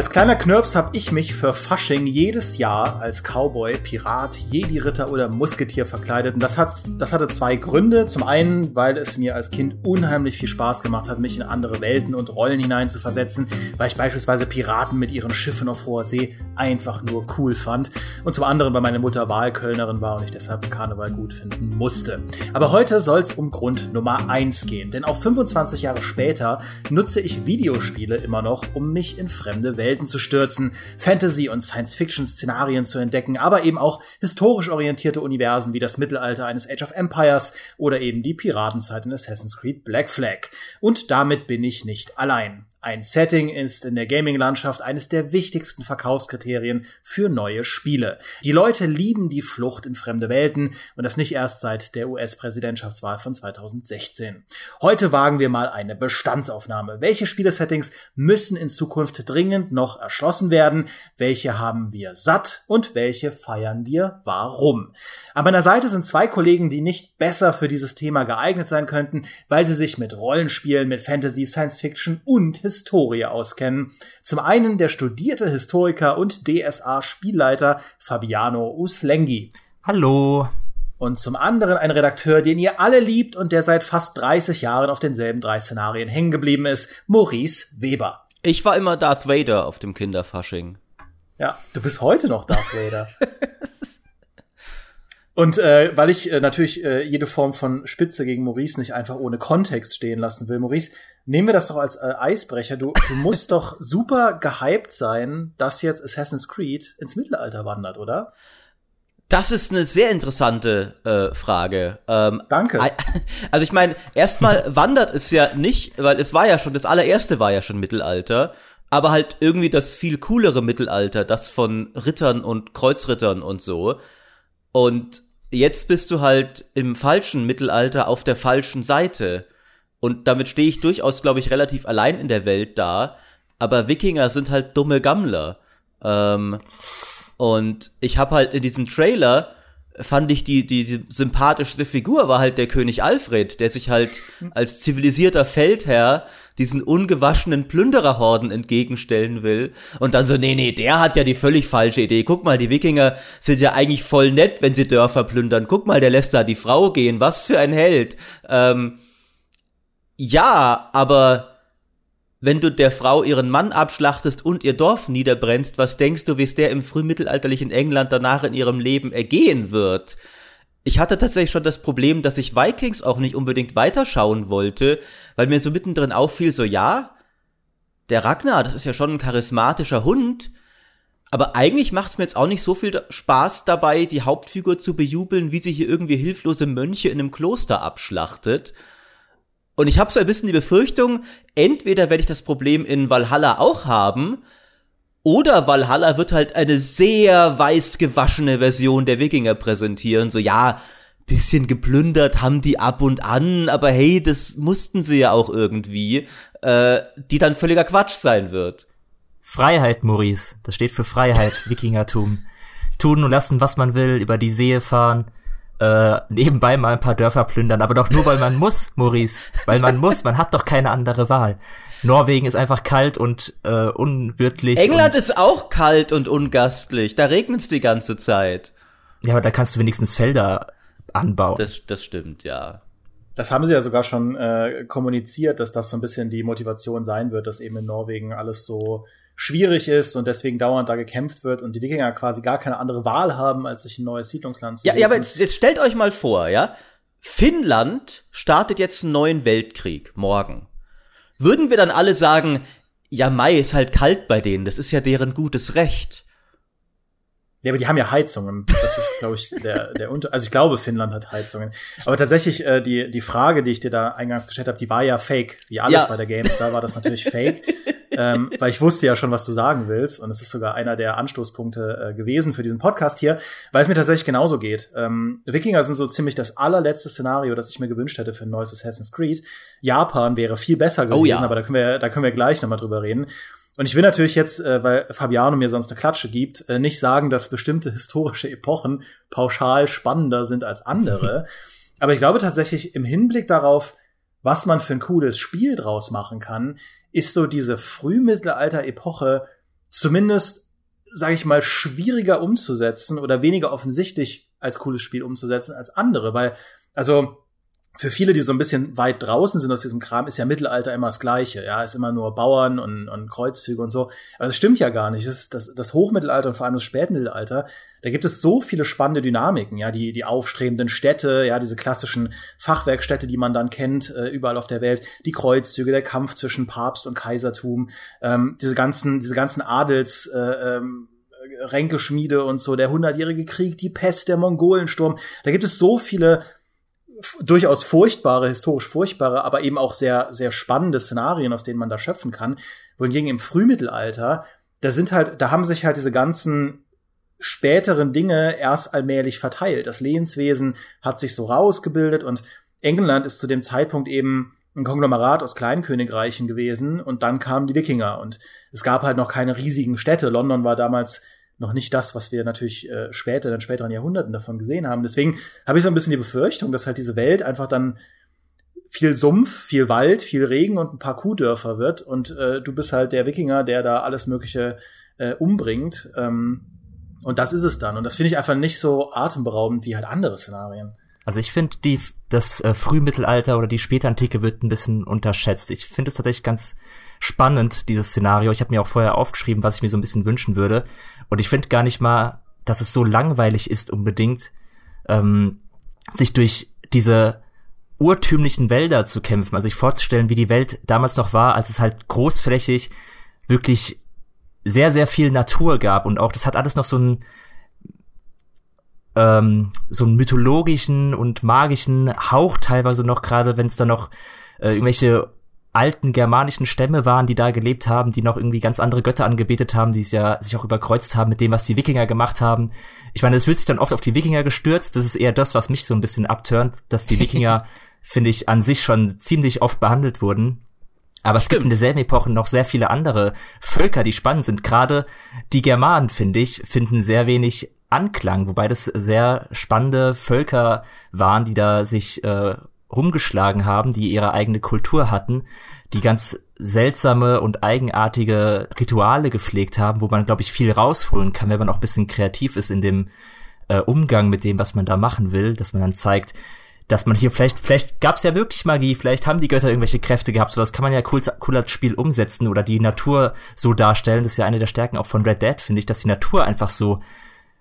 Als kleiner Knirps habe ich mich für Fasching jedes Jahr als Cowboy, Pirat, Jedi-Ritter oder Musketier verkleidet. Und das, hat, das hatte zwei Gründe. Zum einen, weil es mir als Kind unheimlich viel Spaß gemacht hat, mich in andere Welten und Rollen hineinzuversetzen, weil ich beispielsweise Piraten mit ihren Schiffen auf hoher See einfach nur cool fand. Und zum anderen, weil meine Mutter Wahlkölnerin war und ich deshalb Karneval gut finden musste. Aber heute soll es um Grund Nummer eins gehen. Denn auch 25 Jahre später nutze ich Videospiele immer noch, um mich in fremde Welten zu stürzen, Fantasy- und Science-Fiction-Szenarien zu entdecken, aber eben auch historisch orientierte Universen wie das Mittelalter eines Age of Empires oder eben die Piratenzeit in Assassin's Creed Black Flag. Und damit bin ich nicht allein. Ein Setting ist in der Gaming-Landschaft eines der wichtigsten Verkaufskriterien für neue Spiele. Die Leute lieben die Flucht in fremde Welten und das nicht erst seit der US-Präsidentschaftswahl von 2016. Heute wagen wir mal eine Bestandsaufnahme. Welche Spielesettings müssen in Zukunft dringend noch erschlossen werden? Welche haben wir satt und welche feiern wir warum? An meiner Seite sind zwei Kollegen, die nicht besser für dieses Thema geeignet sein könnten, weil sie sich mit Rollenspielen, mit Fantasy, Science Fiction und Historie auskennen. Zum einen der studierte Historiker und DSA-Spielleiter Fabiano Uslengi. Hallo. Und zum anderen ein Redakteur, den ihr alle liebt und der seit fast 30 Jahren auf denselben drei Szenarien hängen geblieben ist, Maurice Weber. Ich war immer Darth Vader auf dem Kinderfasching. Ja, du bist heute noch Darth Vader. Und äh, weil ich äh, natürlich äh, jede Form von Spitze gegen Maurice nicht einfach ohne Kontext stehen lassen will, Maurice, nehmen wir das doch als äh, Eisbrecher. Du, du musst doch super gehypt sein, dass jetzt Assassin's Creed ins Mittelalter wandert, oder? Das ist eine sehr interessante äh, Frage. Ähm, Danke. Also ich meine, erstmal wandert es ja nicht, weil es war ja schon, das allererste war ja schon Mittelalter, aber halt irgendwie das viel coolere Mittelalter, das von Rittern und Kreuzrittern und so. Und jetzt bist du halt im falschen Mittelalter auf der falschen Seite. Und damit stehe ich durchaus, glaube ich, relativ allein in der Welt da. Aber Wikinger sind halt dumme Gammler. Ähm, und ich habe halt in diesem Trailer fand ich die, die, sympathischste Figur war halt der König Alfred, der sich halt als zivilisierter Feldherr diesen ungewaschenen Plündererhorden entgegenstellen will. Und dann so, nee, nee, der hat ja die völlig falsche Idee. Guck mal, die Wikinger sind ja eigentlich voll nett, wenn sie Dörfer plündern. Guck mal, der lässt da die Frau gehen. Was für ein Held. Ähm, ja, aber wenn du der Frau ihren Mann abschlachtest und ihr Dorf niederbrennst, was denkst du, wie es der im frühmittelalterlichen England danach in ihrem Leben ergehen wird? Ich hatte tatsächlich schon das Problem, dass ich Vikings auch nicht unbedingt weiterschauen wollte, weil mir so mittendrin auffiel, so ja, der Ragnar, das ist ja schon ein charismatischer Hund, aber eigentlich macht es mir jetzt auch nicht so viel Spaß dabei, die Hauptfigur zu bejubeln, wie sie hier irgendwie hilflose Mönche in einem Kloster abschlachtet. Und ich habe so ein bisschen die Befürchtung, entweder werde ich das Problem in Valhalla auch haben, oder Valhalla wird halt eine sehr weiß gewaschene Version der Wikinger präsentieren. So, ja, bisschen geplündert haben die ab und an, aber hey, das mussten sie ja auch irgendwie, äh, die dann völliger Quatsch sein wird. Freiheit, Maurice. Das steht für Freiheit, Wikingertum. Tun und lassen, was man will, über die See fahren, äh, nebenbei mal ein paar Dörfer plündern, aber doch nur, weil man muss, Maurice. Weil man muss, man hat doch keine andere Wahl. Norwegen ist einfach kalt und äh, unwirtlich. England ist auch kalt und ungastlich. Da regnet's die ganze Zeit. Ja, aber da kannst du wenigstens Felder anbauen. Das, das stimmt, ja. Das haben sie ja sogar schon äh, kommuniziert, dass das so ein bisschen die Motivation sein wird, dass eben in Norwegen alles so schwierig ist und deswegen dauernd da gekämpft wird und die Wikinger quasi gar keine andere Wahl haben, als sich ein neues Siedlungsland zu Ja, ja, aber jetzt, jetzt stellt euch mal vor, ja, Finnland startet jetzt einen neuen Weltkrieg morgen würden wir dann alle sagen, ja, Mai ist halt kalt bei denen, das ist ja deren gutes Recht. Ja, aber die haben ja Heizungen. Das ist, glaube ich, der, der Unter. Also ich glaube, Finnland hat Heizungen. Aber tatsächlich, äh, die, die Frage, die ich dir da eingangs gestellt habe, die war ja fake. Wie alles ja. bei der Games, da war das natürlich fake. Ähm, weil ich wusste ja schon, was du sagen willst. Und es ist sogar einer der Anstoßpunkte äh, gewesen für diesen Podcast hier, weil es mir tatsächlich genauso geht. Ähm, Wikinger sind so ziemlich das allerletzte Szenario, das ich mir gewünscht hätte für ein neues Assassin's Creed. Japan wäre viel besser gewesen, oh, ja. aber da können wir, da können wir gleich nochmal drüber reden. Und ich will natürlich jetzt, äh, weil Fabiano mir sonst eine Klatsche gibt, äh, nicht sagen, dass bestimmte historische Epochen pauschal spannender sind als andere. Aber ich glaube tatsächlich im Hinblick darauf, was man für ein cooles Spiel draus machen kann, ist so diese Frühmittelalter-Epoche zumindest, sage ich mal, schwieriger umzusetzen oder weniger offensichtlich als cooles Spiel umzusetzen als andere, weil also für viele, die so ein bisschen weit draußen sind aus diesem Kram, ist ja Mittelalter immer das Gleiche. Ja, ist immer nur Bauern und, und Kreuzzüge und so. Aber das stimmt ja gar nicht. Das, das, das Hochmittelalter und vor allem das Spätmittelalter, da gibt es so viele spannende Dynamiken. Ja, die, die aufstrebenden Städte, ja, diese klassischen Fachwerkstädte, die man dann kennt, äh, überall auf der Welt, die Kreuzzüge, der Kampf zwischen Papst und Kaisertum, ähm, diese ganzen, diese ganzen Adels, äh, ähm, Ränkeschmiede und so, der hundertjährige Krieg, die Pest, der Mongolensturm. Da gibt es so viele durchaus furchtbare, historisch furchtbare, aber eben auch sehr, sehr spannende Szenarien, aus denen man da schöpfen kann. Wohingegen im Frühmittelalter, da sind halt, da haben sich halt diese ganzen späteren Dinge erst allmählich verteilt. Das Lehenswesen hat sich so rausgebildet und England ist zu dem Zeitpunkt eben ein Konglomerat aus Kleinkönigreichen gewesen und dann kamen die Wikinger und es gab halt noch keine riesigen Städte. London war damals noch nicht das, was wir natürlich äh, später, in späteren Jahrhunderten davon gesehen haben. Deswegen habe ich so ein bisschen die Befürchtung, dass halt diese Welt einfach dann viel Sumpf, viel Wald, viel Regen und ein paar Kuhdörfer wird und äh, du bist halt der Wikinger, der da alles Mögliche äh, umbringt. Ähm, und das ist es dann. Und das finde ich einfach nicht so atemberaubend wie halt andere Szenarien. Also ich finde die das äh, Frühmittelalter oder die Spätantike wird ein bisschen unterschätzt. Ich finde es tatsächlich ganz spannend dieses Szenario. Ich habe mir auch vorher aufgeschrieben, was ich mir so ein bisschen wünschen würde. Und ich finde gar nicht mal, dass es so langweilig ist unbedingt, ähm, sich durch diese urtümlichen Wälder zu kämpfen, also sich vorzustellen, wie die Welt damals noch war, als es halt großflächig wirklich sehr, sehr viel Natur gab und auch das hat alles noch so einen ähm, so einen mythologischen und magischen Hauch teilweise noch, gerade wenn es dann noch äh, irgendwelche alten germanischen Stämme waren, die da gelebt haben, die noch irgendwie ganz andere Götter angebetet haben, die es ja sich auch überkreuzt haben mit dem, was die Wikinger gemacht haben. Ich meine, es wird sich dann oft auf die Wikinger gestürzt. Das ist eher das, was mich so ein bisschen abturnt, dass die Wikinger, finde ich, an sich schon ziemlich oft behandelt wurden. Aber es gibt in derselben Epoche noch sehr viele andere Völker, die spannend sind. Gerade die Germanen, finde ich, finden sehr wenig Anklang, wobei das sehr spannende Völker waren, die da sich äh, rumgeschlagen haben, die ihre eigene Kultur hatten, die ganz seltsame und eigenartige Rituale gepflegt haben, wo man, glaube ich, viel rausholen kann, wenn man auch ein bisschen kreativ ist in dem äh, Umgang mit dem, was man da machen will, dass man dann zeigt, dass man hier vielleicht, vielleicht gab es ja wirklich Magie, vielleicht haben die Götter irgendwelche Kräfte gehabt, sowas kann man ja cool, cool als Spiel umsetzen oder die Natur so darstellen. Das ist ja eine der Stärken auch von Red Dead, finde ich, dass die Natur einfach so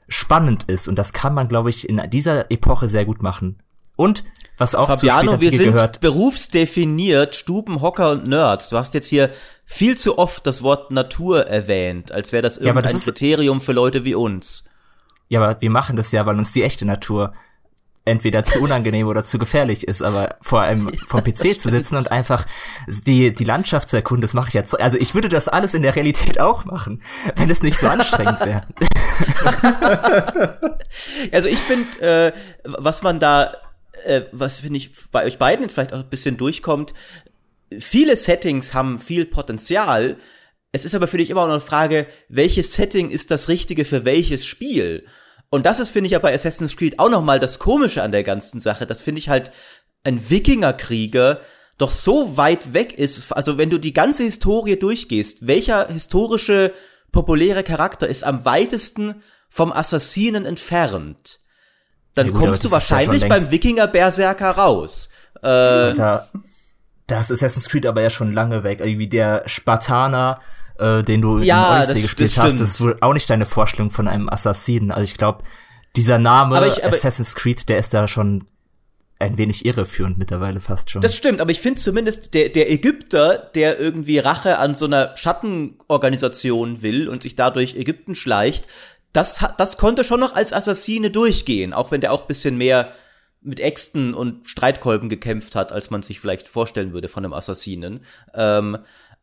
spannend ist und das kann man, glaube ich, in dieser Epoche sehr gut machen. Und was auch Fabiano, zu wir sind gehört. berufsdefiniert Stubenhocker und Nerds. Du hast jetzt hier viel zu oft das Wort Natur erwähnt, als wäre das irgendein ja, das Kriterium für Leute wie uns. Ja, aber wir machen das ja, weil uns die echte Natur entweder zu unangenehm oder zu gefährlich ist, aber vor allem vom PC zu sitzen und einfach die, die Landschaft zu erkunden, das mache ich jetzt. Also ich würde das alles in der Realität auch machen, wenn es nicht so anstrengend wäre. also ich finde, äh, was man da äh, was finde ich bei euch beiden jetzt vielleicht auch ein bisschen durchkommt, viele Settings haben viel Potenzial. Es ist aber für dich immer noch eine Frage, welches Setting ist das richtige für welches Spiel? Und das ist, finde ich, ja bei Assassin's Creed auch nochmal das Komische an der ganzen Sache. Das finde ich halt ein Wikingerkrieger doch so weit weg ist. Also wenn du die ganze Historie durchgehst, welcher historische populäre Charakter ist am weitesten vom Assassinen entfernt? Dann ja, gut, kommst du wahrscheinlich ja beim Wikinger Berserker raus. Äh, da, da ist Assassin's Creed aber ja schon lange weg. Irgendwie der Spartaner, äh, den du ja, in Odyssey gespielt das hast, das ist wohl auch nicht deine Vorstellung von einem Assassinen. Also ich glaube, dieser Name aber ich, aber Assassin's Creed, der ist da schon ein wenig irreführend mittlerweile fast schon. Das stimmt, aber ich finde zumindest der, der Ägypter, der irgendwie Rache an so einer Schattenorganisation will und sich dadurch Ägypten schleicht, das, das konnte schon noch als Assassine durchgehen, auch wenn der auch bisschen mehr mit Äxten und Streitkolben gekämpft hat, als man sich vielleicht vorstellen würde von einem Assassinen. Ähm,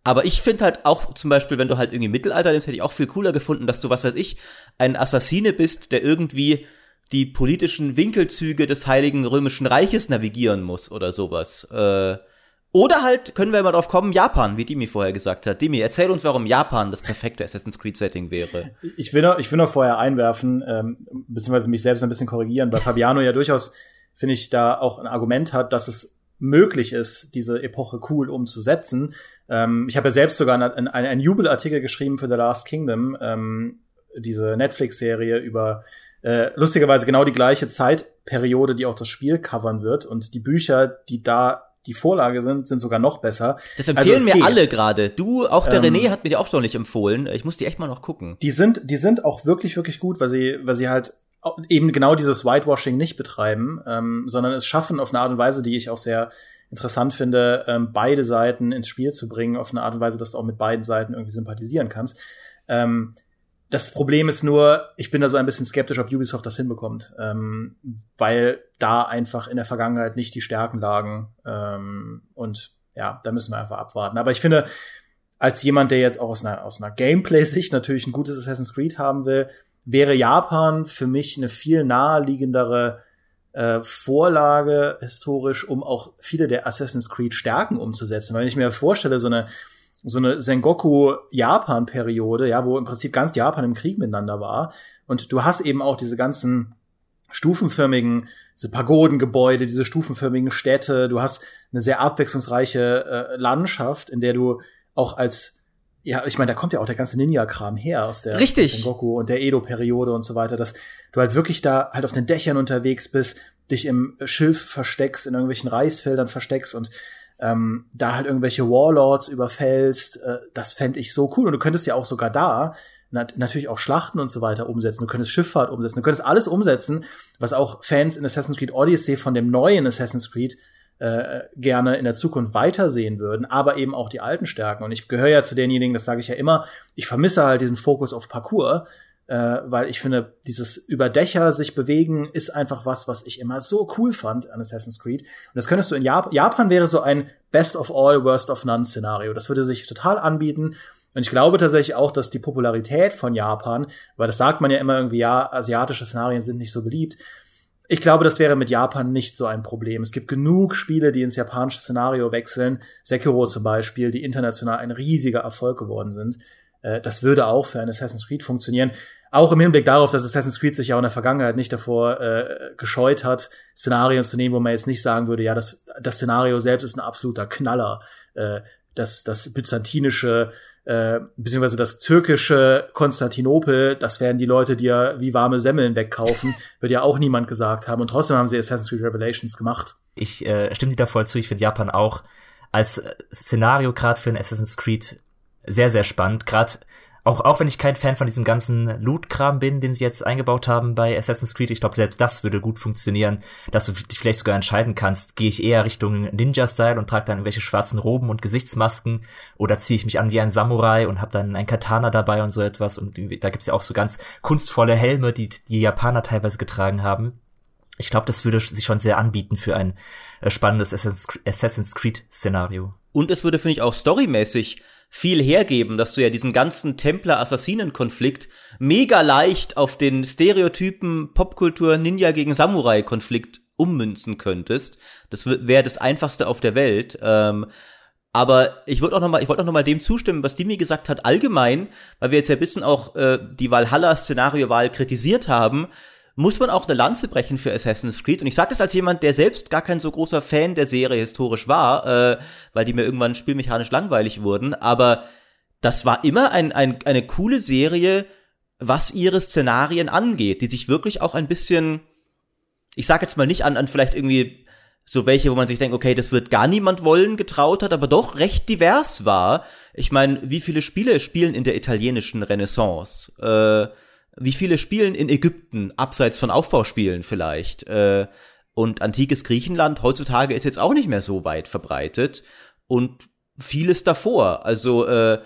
aber ich finde halt auch zum Beispiel, wenn du halt irgendwie Mittelalter nimmst, hätte ich auch viel cooler gefunden, dass du, was weiß ich, ein Assassine bist, der irgendwie die politischen Winkelzüge des Heiligen Römischen Reiches navigieren muss oder sowas. Äh, oder halt, können wir mal drauf kommen, Japan, wie Dimi vorher gesagt hat. Dimi, erzähl uns, warum Japan das perfekte Assassin's Creed-Setting wäre. Ich will noch, ich will noch vorher einwerfen, ähm, beziehungsweise mich selbst ein bisschen korrigieren, weil Fabiano ja durchaus, finde ich, da auch ein Argument hat, dass es möglich ist, diese Epoche cool umzusetzen. Ähm, ich habe ja selbst sogar einen, einen, Jubelartikel geschrieben für The Last Kingdom, ähm, diese Netflix-Serie über äh, lustigerweise genau die gleiche Zeitperiode, die auch das Spiel covern wird. Und die Bücher, die da die Vorlage sind, sind sogar noch besser. Das empfehlen also mir alle gerade. Du, auch der ähm, René hat mir die auch schon nicht empfohlen. Ich muss die echt mal noch gucken. Die sind, die sind auch wirklich, wirklich gut, weil sie, weil sie halt eben genau dieses Whitewashing nicht betreiben, ähm, sondern es schaffen auf eine Art und Weise, die ich auch sehr interessant finde, ähm, beide Seiten ins Spiel zu bringen, auf eine Art und Weise, dass du auch mit beiden Seiten irgendwie sympathisieren kannst. Ähm, das Problem ist nur, ich bin da so ein bisschen skeptisch, ob Ubisoft das hinbekommt, ähm, weil da einfach in der Vergangenheit nicht die Stärken lagen. Ähm, und ja, da müssen wir einfach abwarten. Aber ich finde, als jemand, der jetzt auch aus einer, aus einer Gameplay-Sicht natürlich ein gutes Assassin's Creed haben will, wäre Japan für mich eine viel naheliegendere äh, Vorlage historisch, um auch viele der Assassin's Creed Stärken umzusetzen. Weil ich mir vorstelle, so eine so eine Sengoku-Japan-Periode, ja, wo im Prinzip ganz Japan im Krieg miteinander war. Und du hast eben auch diese ganzen stufenförmigen, diese Pagodengebäude, diese stufenförmigen Städte. Du hast eine sehr abwechslungsreiche äh, Landschaft, in der du auch als ja, ich meine, da kommt ja auch der ganze Ninja-Kram her aus der Richtig. Sengoku und der Edo-Periode und so weiter, dass du halt wirklich da halt auf den Dächern unterwegs bist, dich im Schilf versteckst, in irgendwelchen Reisfeldern versteckst und ähm, da halt irgendwelche Warlords überfällst, äh, das fände ich so cool. Und du könntest ja auch sogar da nat natürlich auch Schlachten und so weiter umsetzen. Du könntest Schifffahrt umsetzen. Du könntest alles umsetzen, was auch Fans in Assassin's Creed Odyssey von dem neuen Assassin's Creed äh, gerne in der Zukunft weitersehen würden, aber eben auch die alten Stärken. Und ich gehöre ja zu denjenigen, das sage ich ja immer, ich vermisse halt diesen Fokus auf Parcours, äh, weil ich finde, dieses über Dächer sich bewegen ist einfach was, was ich immer so cool fand an Assassin's Creed. Und das könntest du in Japan, Japan wäre so ein Best of all, Worst of none Szenario. Das würde sich total anbieten. Und ich glaube tatsächlich auch, dass die Popularität von Japan, weil das sagt man ja immer irgendwie, ja, asiatische Szenarien sind nicht so beliebt. Ich glaube, das wäre mit Japan nicht so ein Problem. Es gibt genug Spiele, die ins japanische Szenario wechseln. Sekiro zum Beispiel, die international ein riesiger Erfolg geworden sind. Äh, das würde auch für ein Assassin's Creed funktionieren. Auch im Hinblick darauf, dass Assassin's Creed sich ja auch in der Vergangenheit nicht davor äh, gescheut hat, Szenarien zu nehmen, wo man jetzt nicht sagen würde, ja, das, das Szenario selbst ist ein absoluter Knaller. Äh, das, das byzantinische, äh, beziehungsweise das türkische Konstantinopel, das werden die Leute, die ja wie warme Semmeln wegkaufen, wird ja auch niemand gesagt haben. Und trotzdem haben sie Assassin's Creed Revelations gemacht. Ich äh, stimme dir da voll zu. Ich finde Japan auch als Szenario gerade für ein Assassin's Creed sehr, sehr spannend. Gerade auch, auch wenn ich kein Fan von diesem ganzen Loot-Kram bin, den sie jetzt eingebaut haben bei Assassin's Creed, ich glaube, selbst das würde gut funktionieren, dass du dich vielleicht sogar entscheiden kannst, gehe ich eher Richtung Ninja-Style und trage dann irgendwelche schwarzen Roben und Gesichtsmasken oder ziehe ich mich an wie ein Samurai und habe dann ein Katana dabei und so etwas. Und da gibt's ja auch so ganz kunstvolle Helme, die die Japaner teilweise getragen haben. Ich glaube, das würde sich schon sehr anbieten für ein äh, spannendes Assassin's Creed-Szenario. Und es würde, finde ich, auch storymäßig viel hergeben, dass du ja diesen ganzen Templer-Assassinen-Konflikt mega leicht auf den Stereotypen Popkultur Ninja gegen Samurai-Konflikt ummünzen könntest. Das wäre das einfachste auf der Welt. Ähm, aber ich wollte auch noch mal, ich wollte auch noch mal dem zustimmen, was Dimi gesagt hat allgemein, weil wir jetzt ja ein bisschen auch äh, die Valhalla-Szenario-Wahl kritisiert haben muss man auch eine Lanze brechen für Assassin's Creed. Und ich sage das als jemand, der selbst gar kein so großer Fan der Serie historisch war, äh, weil die mir irgendwann spielmechanisch langweilig wurden. Aber das war immer ein, ein, eine coole Serie, was ihre Szenarien angeht, die sich wirklich auch ein bisschen, ich sag jetzt mal nicht an, an vielleicht irgendwie so welche, wo man sich denkt, okay, das wird gar niemand wollen, getraut hat, aber doch recht divers war. Ich meine, wie viele Spiele spielen in der italienischen Renaissance? Äh, wie viele spielen in Ägypten, abseits von Aufbauspielen vielleicht? Äh, und antikes Griechenland heutzutage ist jetzt auch nicht mehr so weit verbreitet und vieles davor. Also äh,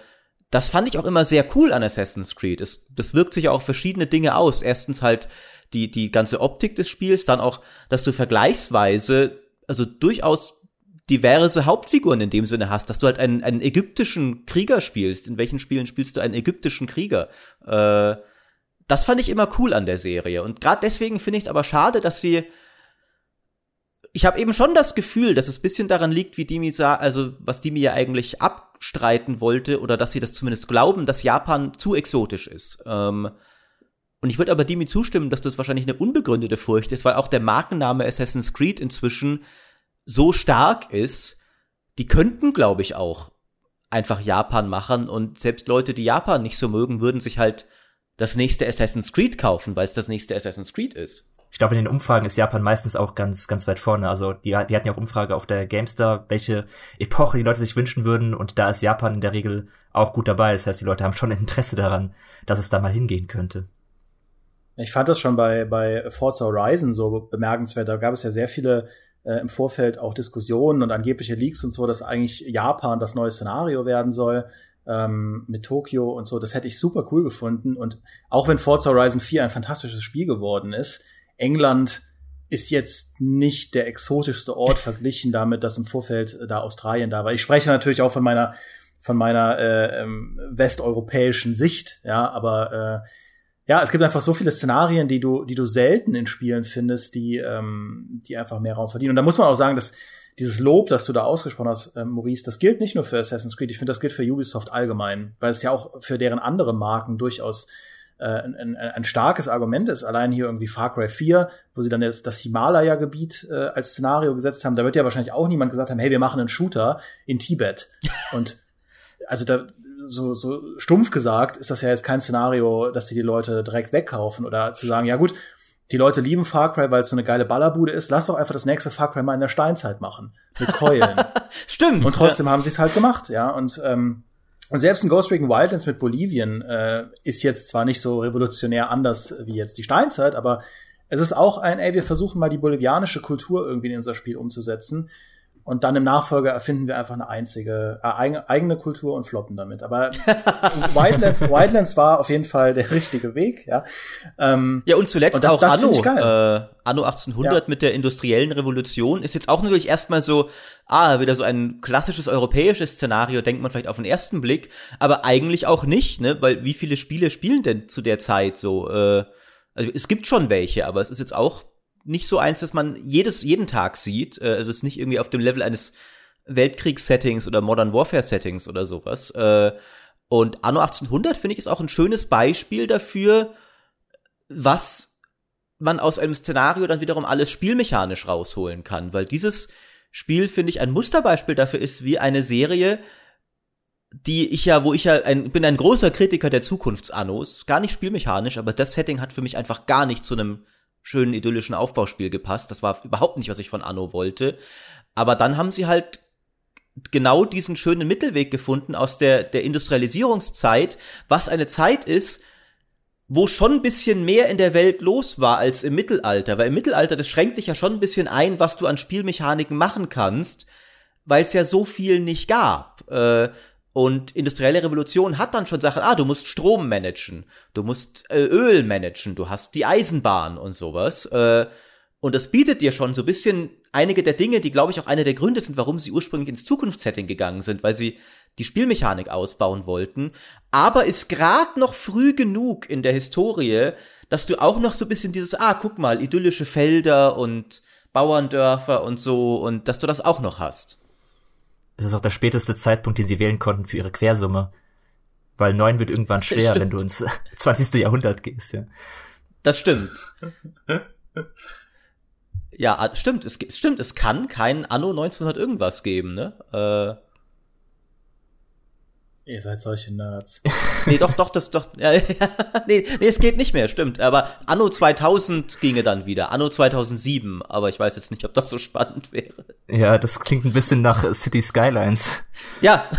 das fand ich auch immer sehr cool an Assassin's Creed. Es, das wirkt sich ja auch verschiedene Dinge aus. Erstens halt die, die ganze Optik des Spiels, dann auch, dass du vergleichsweise, also durchaus diverse Hauptfiguren in dem Sinne hast, dass du halt einen, einen ägyptischen Krieger spielst. In welchen Spielen spielst du einen ägyptischen Krieger? Äh, das fand ich immer cool an der Serie. Und gerade deswegen finde ich es aber schade, dass sie. Ich habe eben schon das Gefühl, dass es bisschen daran liegt, wie Dimi sah, also was Dimi ja eigentlich abstreiten wollte, oder dass sie das zumindest glauben, dass Japan zu exotisch ist. Ähm, und ich würde aber Dimi zustimmen, dass das wahrscheinlich eine unbegründete Furcht ist, weil auch der Markenname Assassin's Creed inzwischen so stark ist, die könnten, glaube ich, auch einfach Japan machen und selbst Leute, die Japan nicht so mögen, würden sich halt das nächste Assassin's Creed kaufen, weil es das nächste Assassin's Creed ist. Ich glaube, in den Umfragen ist Japan meistens auch ganz, ganz weit vorne. Also die, die hatten ja auch Umfrage auf der GameStar, welche Epoche die Leute sich wünschen würden. Und da ist Japan in der Regel auch gut dabei. Das heißt, die Leute haben schon Interesse daran, dass es da mal hingehen könnte. Ich fand das schon bei, bei Forza Horizon so bemerkenswert. Da gab es ja sehr viele äh, im Vorfeld auch Diskussionen und angebliche Leaks und so, dass eigentlich Japan das neue Szenario werden soll ähm, mit Tokio und so. Das hätte ich super cool gefunden. Und auch wenn Forza Horizon 4 ein fantastisches Spiel geworden ist, England ist jetzt nicht der exotischste Ort verglichen damit, dass im Vorfeld da Australien da war. Ich spreche natürlich auch von meiner von meiner äh, ähm, westeuropäischen Sicht, ja, aber äh, ja, es gibt einfach so viele Szenarien, die du, die du selten in Spielen findest, die, ähm, die einfach mehr Raum verdienen. Und da muss man auch sagen, dass dieses Lob, das du da ausgesprochen hast, äh, Maurice, das gilt nicht nur für Assassin's Creed. Ich finde, das gilt für Ubisoft allgemein, weil es ja auch für deren andere Marken durchaus äh, ein, ein, ein starkes Argument ist. Allein hier irgendwie Far Cry 4, wo sie dann jetzt das Himalaya-Gebiet äh, als Szenario gesetzt haben, da wird ja wahrscheinlich auch niemand gesagt haben, hey, wir machen einen Shooter in Tibet. Und also da, so, so stumpf gesagt, ist das ja jetzt kein Szenario, dass die die Leute direkt wegkaufen oder zu sagen, ja gut, die Leute lieben Far Cry, weil es so eine geile Ballerbude ist. Lass doch einfach das nächste Far Cry mal in der Steinzeit machen. Mit Keulen. Stimmt. Und trotzdem ja. haben sie es halt gemacht, ja. Und ähm, selbst ein Ghost Recon Wildlands mit Bolivien äh, ist jetzt zwar nicht so revolutionär anders wie jetzt die Steinzeit, aber es ist auch ein, ey, wir versuchen mal die bolivianische Kultur irgendwie in unser Spiel umzusetzen. Und dann im Nachfolger erfinden wir einfach eine einzige, äh, eigene Kultur und floppen damit. Aber Wildlands, Wildlands war auf jeden Fall der richtige Weg, ja. Ähm, ja, und zuletzt und das, auch das Anno. Äh, Anno 1800 ja. mit der industriellen Revolution ist jetzt auch natürlich erstmal so, ah, wieder so ein klassisches europäisches Szenario, denkt man vielleicht auf den ersten Blick, aber eigentlich auch nicht, ne? Weil wie viele Spiele spielen denn zu der Zeit so? Äh, also es gibt schon welche, aber es ist jetzt auch nicht so eins, dass man jedes, jeden Tag sieht. Äh, also es ist nicht irgendwie auf dem Level eines Weltkriegs-Settings oder Modern Warfare-Settings oder sowas. Äh, und Anno 1800 finde ich ist auch ein schönes Beispiel dafür, was man aus einem Szenario dann wiederum alles spielmechanisch rausholen kann, weil dieses Spiel finde ich ein Musterbeispiel dafür ist, wie eine Serie, die ich ja, wo ich ja ein, bin ein großer Kritiker der Zukunftsannos, gar nicht spielmechanisch, aber das Setting hat für mich einfach gar nicht zu einem schönen idyllischen Aufbauspiel gepasst. Das war überhaupt nicht, was ich von Anno wollte. Aber dann haben sie halt genau diesen schönen Mittelweg gefunden aus der, der Industrialisierungszeit, was eine Zeit ist, wo schon ein bisschen mehr in der Welt los war als im Mittelalter. Weil im Mittelalter, das schränkt dich ja schon ein bisschen ein, was du an Spielmechaniken machen kannst, weil es ja so viel nicht gab. Äh, und industrielle Revolution hat dann schon Sachen, ah, du musst Strom managen, du musst äh, Öl managen, du hast die Eisenbahn und sowas. Äh, und das bietet dir schon so ein bisschen einige der Dinge, die, glaube ich, auch eine der Gründe sind, warum sie ursprünglich ins Zukunftssetting gegangen sind, weil sie die Spielmechanik ausbauen wollten. Aber ist gerade noch früh genug in der Historie, dass du auch noch so ein bisschen dieses, ah, guck mal, idyllische Felder und Bauerndörfer und so, und dass du das auch noch hast es ist auch der späteste Zeitpunkt, den sie wählen konnten für ihre Quersumme. Weil neun wird irgendwann schwer, wenn du ins 20. Jahrhundert gehst, ja. Das stimmt. ja, stimmt, es stimmt, es kann kein Anno 1900 irgendwas geben, ne? Äh, Ihr seid solche Nerds. nee, doch, doch, das doch. Ja, ja, nee, nee, es geht nicht mehr, stimmt. Aber Anno 2000 ginge dann wieder. Anno 2007. Aber ich weiß jetzt nicht, ob das so spannend wäre. Ja, das klingt ein bisschen nach City Skylines. Ja.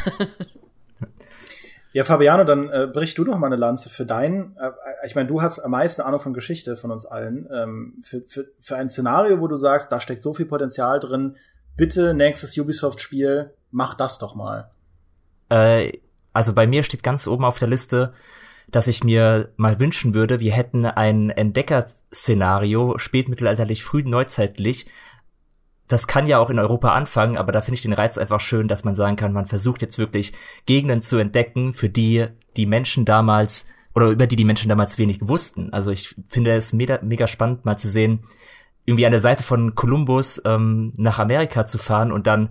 ja, Fabiano, dann äh, brich du doch mal eine Lanze für deinen. Äh, ich meine, du hast am meisten Ahnung von Geschichte von uns allen. Ähm, für, für, für ein Szenario, wo du sagst, da steckt so viel Potenzial drin. Bitte nächstes Ubisoft-Spiel, mach das doch mal. Äh also bei mir steht ganz oben auf der Liste, dass ich mir mal wünschen würde, wir hätten ein Entdecker-Szenario, spätmittelalterlich, früh neuzeitlich. Das kann ja auch in Europa anfangen, aber da finde ich den Reiz einfach schön, dass man sagen kann, man versucht jetzt wirklich Gegenden zu entdecken, für die die Menschen damals oder über die die Menschen damals wenig wussten. Also ich finde es mega, mega spannend, mal zu sehen, irgendwie an der Seite von Kolumbus ähm, nach Amerika zu fahren und dann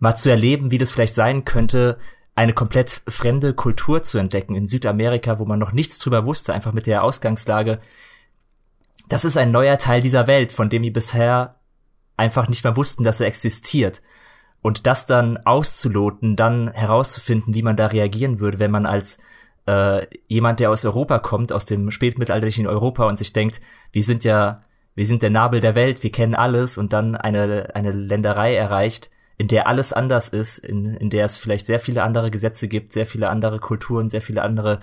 mal zu erleben, wie das vielleicht sein könnte, eine komplett fremde Kultur zu entdecken in Südamerika, wo man noch nichts drüber wusste, einfach mit der Ausgangslage. Das ist ein neuer Teil dieser Welt, von dem ihr bisher einfach nicht mehr wussten, dass er existiert. Und das dann auszuloten, dann herauszufinden, wie man da reagieren würde, wenn man als äh, jemand, der aus Europa kommt, aus dem spätmittelalterlichen Europa und sich denkt, wir sind ja, wir sind der Nabel der Welt, wir kennen alles und dann eine, eine Länderei erreicht, in der alles anders ist, in, in der es vielleicht sehr viele andere Gesetze gibt, sehr viele andere Kulturen, sehr viele andere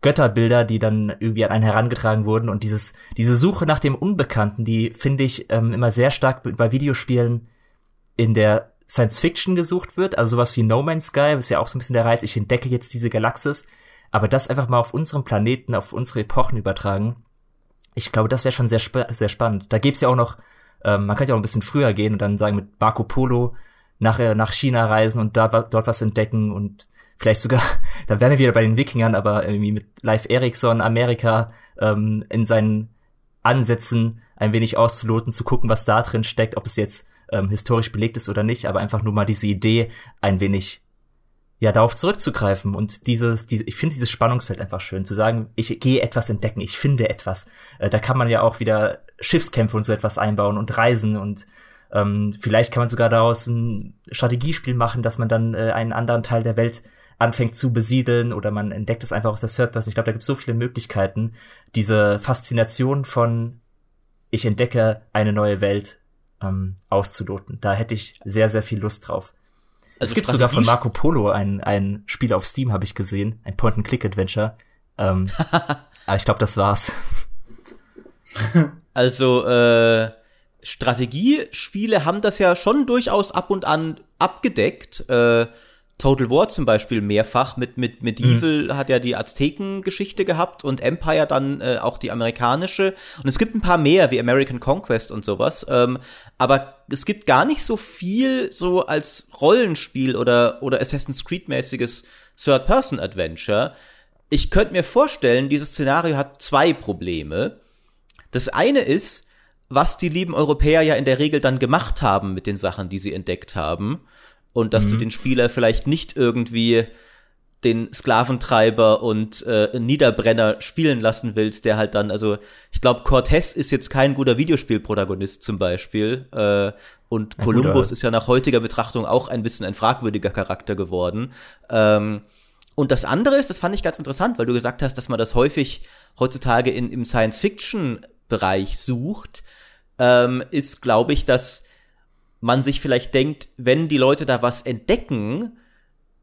Götterbilder, die dann irgendwie an einen herangetragen wurden. Und dieses, diese Suche nach dem Unbekannten, die finde ich ähm, immer sehr stark bei Videospielen in der Science Fiction gesucht wird, also sowas wie No Man's Sky, ist ja auch so ein bisschen der Reiz, ich entdecke jetzt diese Galaxis, aber das einfach mal auf unserem Planeten, auf unsere Epochen übertragen, ich glaube, das wäre schon sehr, sp sehr spannend. Da gibt's ja auch noch, ähm, man könnte ja auch ein bisschen früher gehen und dann sagen, mit Marco Polo nach, äh, nach China reisen und da, dort was entdecken und vielleicht sogar, dann wären wir wieder bei den Wikingern, aber irgendwie mit Live Ericsson Amerika ähm, in seinen Ansätzen ein wenig auszuloten, zu gucken, was da drin steckt, ob es jetzt ähm, historisch belegt ist oder nicht, aber einfach nur mal diese Idee ein wenig ja darauf zurückzugreifen und dieses, diese, ich finde dieses Spannungsfeld einfach schön, zu sagen, ich gehe etwas entdecken, ich finde etwas. Äh, da kann man ja auch wieder Schiffskämpfe und so etwas einbauen und Reisen und ähm, vielleicht kann man sogar daraus ein Strategiespiel machen, dass man dann äh, einen anderen Teil der Welt anfängt zu besiedeln oder man entdeckt es einfach aus der Third Person. Ich glaube, da gibt es so viele Möglichkeiten, diese Faszination von ich entdecke eine neue Welt ähm, auszuloten. Da hätte ich sehr, sehr viel Lust drauf. Also es gibt sogar von Marco Polo ein, ein Spiel auf Steam, habe ich gesehen, ein Point-and-Click-Adventure. Ähm, aber ich glaube, das war's. Also äh, Strategiespiele haben das ja schon durchaus ab und an abgedeckt. Äh, Total War zum Beispiel mehrfach mit, mit Medieval mhm. hat ja die Azteken-Geschichte gehabt und Empire dann äh, auch die amerikanische. Und es gibt ein paar mehr wie American Conquest und sowas. Ähm, aber es gibt gar nicht so viel so als Rollenspiel oder, oder Assassin's Creed-mäßiges Third-Person-Adventure. Ich könnte mir vorstellen, dieses Szenario hat zwei Probleme. Das eine ist, was die lieben Europäer ja in der Regel dann gemacht haben mit den Sachen, die sie entdeckt haben und dass mhm. du den Spieler vielleicht nicht irgendwie den Sklaventreiber und äh, Niederbrenner spielen lassen willst, der halt dann, also ich glaube, Cortez ist jetzt kein guter Videospielprotagonist zum Beispiel. Äh, und Columbus ist ja nach heutiger Betrachtung auch ein bisschen ein fragwürdiger Charakter geworden. Ähm, und das andere ist, das fand ich ganz interessant, weil du gesagt hast, dass man das häufig heutzutage in, im Science-Fiction-Bereich sucht, ähm, ist, glaube ich, dass man sich vielleicht denkt, wenn die Leute da was entdecken,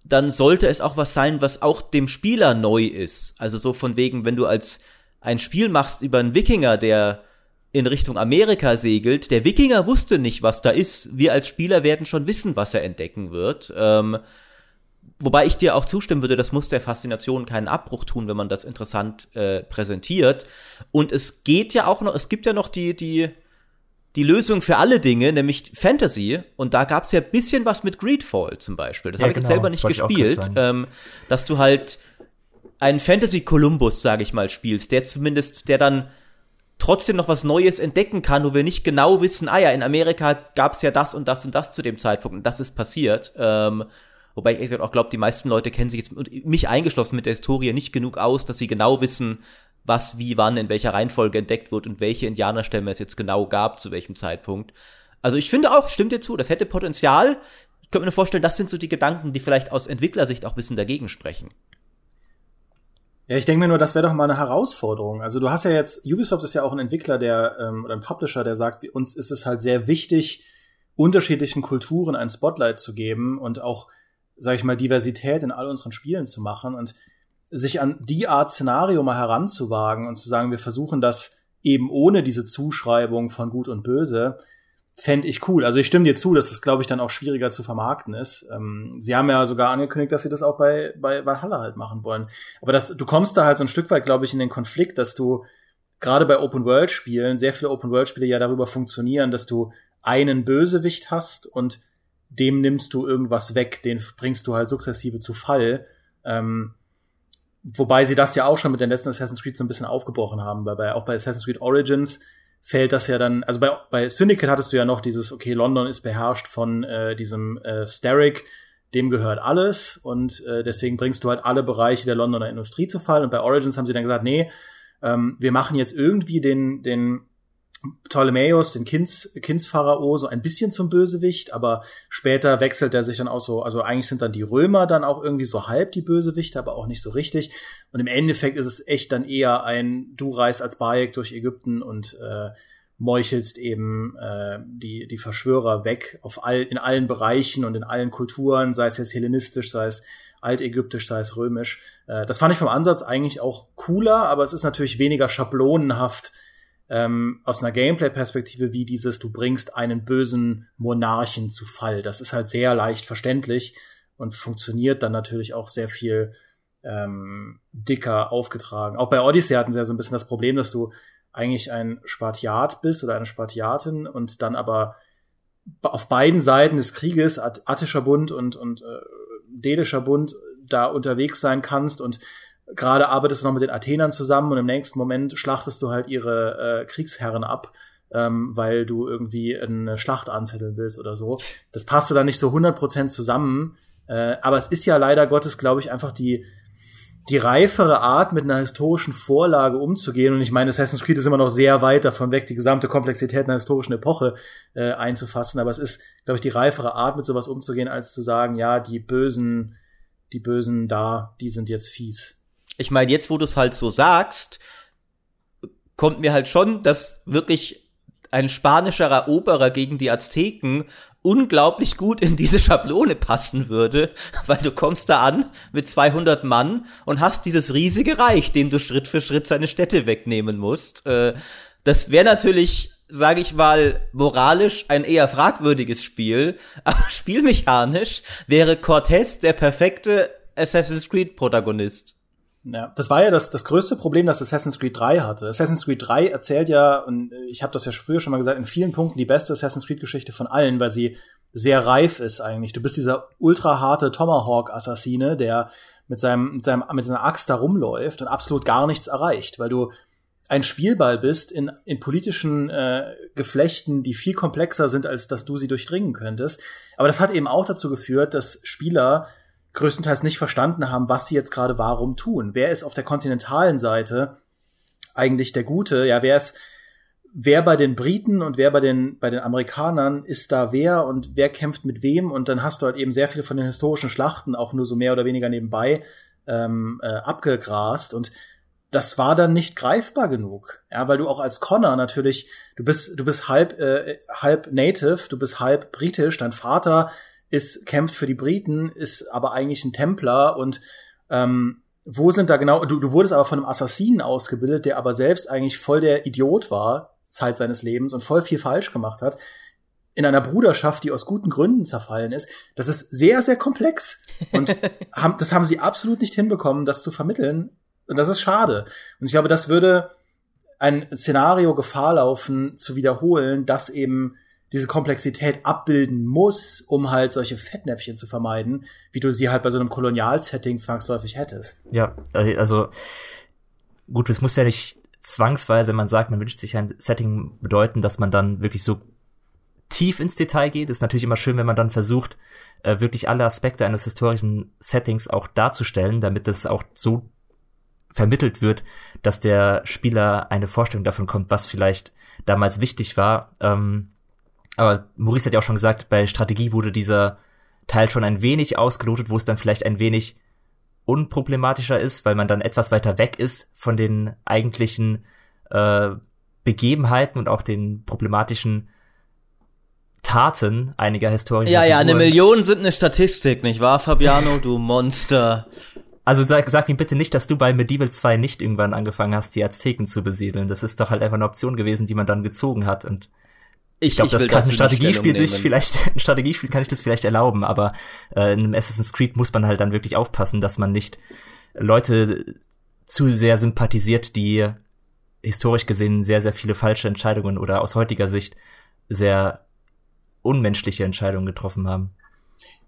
dann sollte es auch was sein, was auch dem Spieler neu ist. Also so von wegen, wenn du als ein Spiel machst über einen Wikinger, der in Richtung Amerika segelt, der Wikinger wusste nicht, was da ist. Wir als Spieler werden schon wissen, was er entdecken wird. Ähm, wobei ich dir auch zustimmen würde, das muss der Faszination keinen Abbruch tun, wenn man das interessant äh, präsentiert. Und es geht ja auch noch, es gibt ja noch die, die die Lösung für alle Dinge, nämlich Fantasy. Und da gab's ja bisschen was mit Greedfall zum Beispiel. Das ja, habe ich genau, jetzt selber nicht gespielt. Ähm, dass du halt einen Fantasy Columbus, sage ich mal, spielst, der zumindest, der dann trotzdem noch was Neues entdecken kann, wo wir nicht genau wissen, ah ja, in Amerika gab's ja das und das und das zu dem Zeitpunkt und das ist passiert. Ähm, wobei ich auch glaube, die meisten Leute kennen sich jetzt, mich eingeschlossen mit der Historie, nicht genug aus, dass sie genau wissen, was wie wann in welcher Reihenfolge entdeckt wird und welche Indianerstämme es jetzt genau gab, zu welchem Zeitpunkt. Also ich finde auch, stimmt dir zu, das hätte Potenzial. Ich könnte mir vorstellen, das sind so die Gedanken, die vielleicht aus Entwicklersicht auch ein bisschen dagegen sprechen. Ja, ich denke mir nur, das wäre doch mal eine Herausforderung. Also du hast ja jetzt, Ubisoft ist ja auch ein Entwickler, der ähm, oder ein Publisher, der sagt, uns ist es halt sehr wichtig, unterschiedlichen Kulturen ein Spotlight zu geben und auch, sage ich mal, Diversität in all unseren Spielen zu machen. Und sich an die Art Szenario mal heranzuwagen und zu sagen, wir versuchen das eben ohne diese Zuschreibung von Gut und Böse, fände ich cool. Also ich stimme dir zu, dass das, glaube ich, dann auch schwieriger zu vermarkten ist. Ähm, sie haben ja sogar angekündigt, dass sie das auch bei, bei Valhalla halt machen wollen. Aber das, du kommst da halt so ein Stück weit, glaube ich, in den Konflikt, dass du gerade bei Open-World-Spielen, sehr viele Open-World-Spiele ja darüber funktionieren, dass du einen Bösewicht hast und dem nimmst du irgendwas weg, den bringst du halt sukzessive zu Fall. Ähm, Wobei sie das ja auch schon mit den letzten Assassin's Creed so ein bisschen aufgebrochen haben, weil bei, auch bei Assassin's Creed Origins fällt das ja dann, also bei, bei Syndicate hattest du ja noch dieses, okay, London ist beherrscht von äh, diesem äh, Starrick, dem gehört alles und äh, deswegen bringst du halt alle Bereiche der Londoner Industrie zu Fall und bei Origins haben sie dann gesagt, nee, ähm, wir machen jetzt irgendwie den, den Ptolemäus, den Kinds, Kindspharao, so ein bisschen zum Bösewicht, aber später wechselt er sich dann auch so, also eigentlich sind dann die Römer dann auch irgendwie so halb die Bösewichte, aber auch nicht so richtig. Und im Endeffekt ist es echt dann eher ein, du reist als Bayek durch Ägypten und äh, meuchelst eben äh, die, die Verschwörer weg auf all, in allen Bereichen und in allen Kulturen, sei es jetzt hellenistisch, sei es altägyptisch, sei es römisch. Äh, das fand ich vom Ansatz eigentlich auch cooler, aber es ist natürlich weniger schablonenhaft ähm, aus einer Gameplay-Perspektive wie dieses, du bringst einen bösen Monarchen zu Fall. Das ist halt sehr leicht verständlich und funktioniert dann natürlich auch sehr viel ähm, dicker aufgetragen. Auch bei Odyssey hatten sie ja so ein bisschen das Problem, dass du eigentlich ein Spartiat bist oder eine Spartiatin und dann aber auf beiden Seiten des Krieges, Attischer Bund und, und äh, Delischer Bund, da unterwegs sein kannst und gerade arbeitest du noch mit den Athenern zusammen und im nächsten Moment schlachtest du halt ihre äh, Kriegsherren ab, ähm, weil du irgendwie eine Schlacht anzetteln willst oder so. Das passte dann nicht so 100% zusammen, äh, aber es ist ja leider Gottes, glaube ich, einfach die die reifere Art, mit einer historischen Vorlage umzugehen. Und ich meine, Assassin's Creed ist immer noch sehr weit davon weg, die gesamte Komplexität einer historischen Epoche äh, einzufassen. Aber es ist, glaube ich, die reifere Art, mit sowas umzugehen, als zu sagen, ja, die Bösen, die Bösen da, die sind jetzt fies. Ich meine, jetzt, wo du es halt so sagst, kommt mir halt schon, dass wirklich ein spanischer Eroberer gegen die Azteken unglaublich gut in diese Schablone passen würde, weil du kommst da an mit 200 Mann und hast dieses riesige Reich, dem du Schritt für Schritt seine Städte wegnehmen musst. Äh, das wäre natürlich, sage ich mal, moralisch ein eher fragwürdiges Spiel, aber spielmechanisch wäre Cortez der perfekte Assassin's Creed Protagonist. Ja, das war ja das, das größte Problem, das Assassin's Creed 3 hatte. Assassin's Creed 3 erzählt ja, und ich habe das ja früher schon mal gesagt, in vielen Punkten die beste Assassin's Creed-Geschichte von allen, weil sie sehr reif ist eigentlich. Du bist dieser ultra harte Tomahawk-Assassine, der mit seinem, mit seinem, mit seiner Axt da rumläuft und absolut gar nichts erreicht, weil du ein Spielball bist in, in politischen äh, Geflechten, die viel komplexer sind, als dass du sie durchdringen könntest. Aber das hat eben auch dazu geführt, dass Spieler größtenteils nicht verstanden haben, was sie jetzt gerade warum tun. Wer ist auf der kontinentalen Seite eigentlich der Gute? Ja, wer ist, wer bei den Briten und wer bei den, bei den Amerikanern ist da wer und wer kämpft mit wem? Und dann hast du halt eben sehr viele von den historischen Schlachten auch nur so mehr oder weniger nebenbei ähm, äh, abgegrast und das war dann nicht greifbar genug, ja, weil du auch als Connor natürlich, du bist, du bist halb, äh, halb Native, du bist halb britisch, dein Vater ist, kämpft für die Briten, ist aber eigentlich ein Templer und ähm, wo sind da genau, du, du wurdest aber von einem Assassinen ausgebildet, der aber selbst eigentlich voll der Idiot war, Zeit seines Lebens und voll viel falsch gemacht hat, in einer Bruderschaft, die aus guten Gründen zerfallen ist. Das ist sehr, sehr komplex. Und haben, das haben sie absolut nicht hinbekommen, das zu vermitteln. Und das ist schade. Und ich glaube, das würde ein Szenario Gefahr laufen, zu wiederholen, dass eben diese Komplexität abbilden muss, um halt solche Fettnäpfchen zu vermeiden, wie du sie halt bei so einem Kolonialsetting zwangsläufig hättest. Ja, äh, also gut, es muss ja nicht zwangsweise, wenn man sagt, man wünscht sich ein Setting bedeuten, dass man dann wirklich so tief ins Detail geht. Ist natürlich immer schön, wenn man dann versucht, äh, wirklich alle Aspekte eines historischen Settings auch darzustellen, damit es auch so vermittelt wird, dass der Spieler eine Vorstellung davon kommt, was vielleicht damals wichtig war. Ähm, aber Maurice hat ja auch schon gesagt, bei Strategie wurde dieser Teil schon ein wenig ausgelotet, wo es dann vielleicht ein wenig unproblematischer ist, weil man dann etwas weiter weg ist von den eigentlichen äh, Begebenheiten und auch den problematischen Taten einiger historischer Ja, ja, eine Million sind eine Statistik, nicht wahr, Fabiano, du Monster? Also sag, sag mir bitte nicht, dass du bei Medieval 2 nicht irgendwann angefangen hast, die Azteken zu besiedeln. Das ist doch halt einfach eine Option gewesen, die man dann gezogen hat und ich glaube, das kann ein Strategiespiel sich vielleicht, ein Strategiespiel kann sich das vielleicht erlauben, aber äh, in einem Assassin's Creed muss man halt dann wirklich aufpassen, dass man nicht Leute zu sehr sympathisiert, die historisch gesehen sehr, sehr viele falsche Entscheidungen oder aus heutiger Sicht sehr unmenschliche Entscheidungen getroffen haben.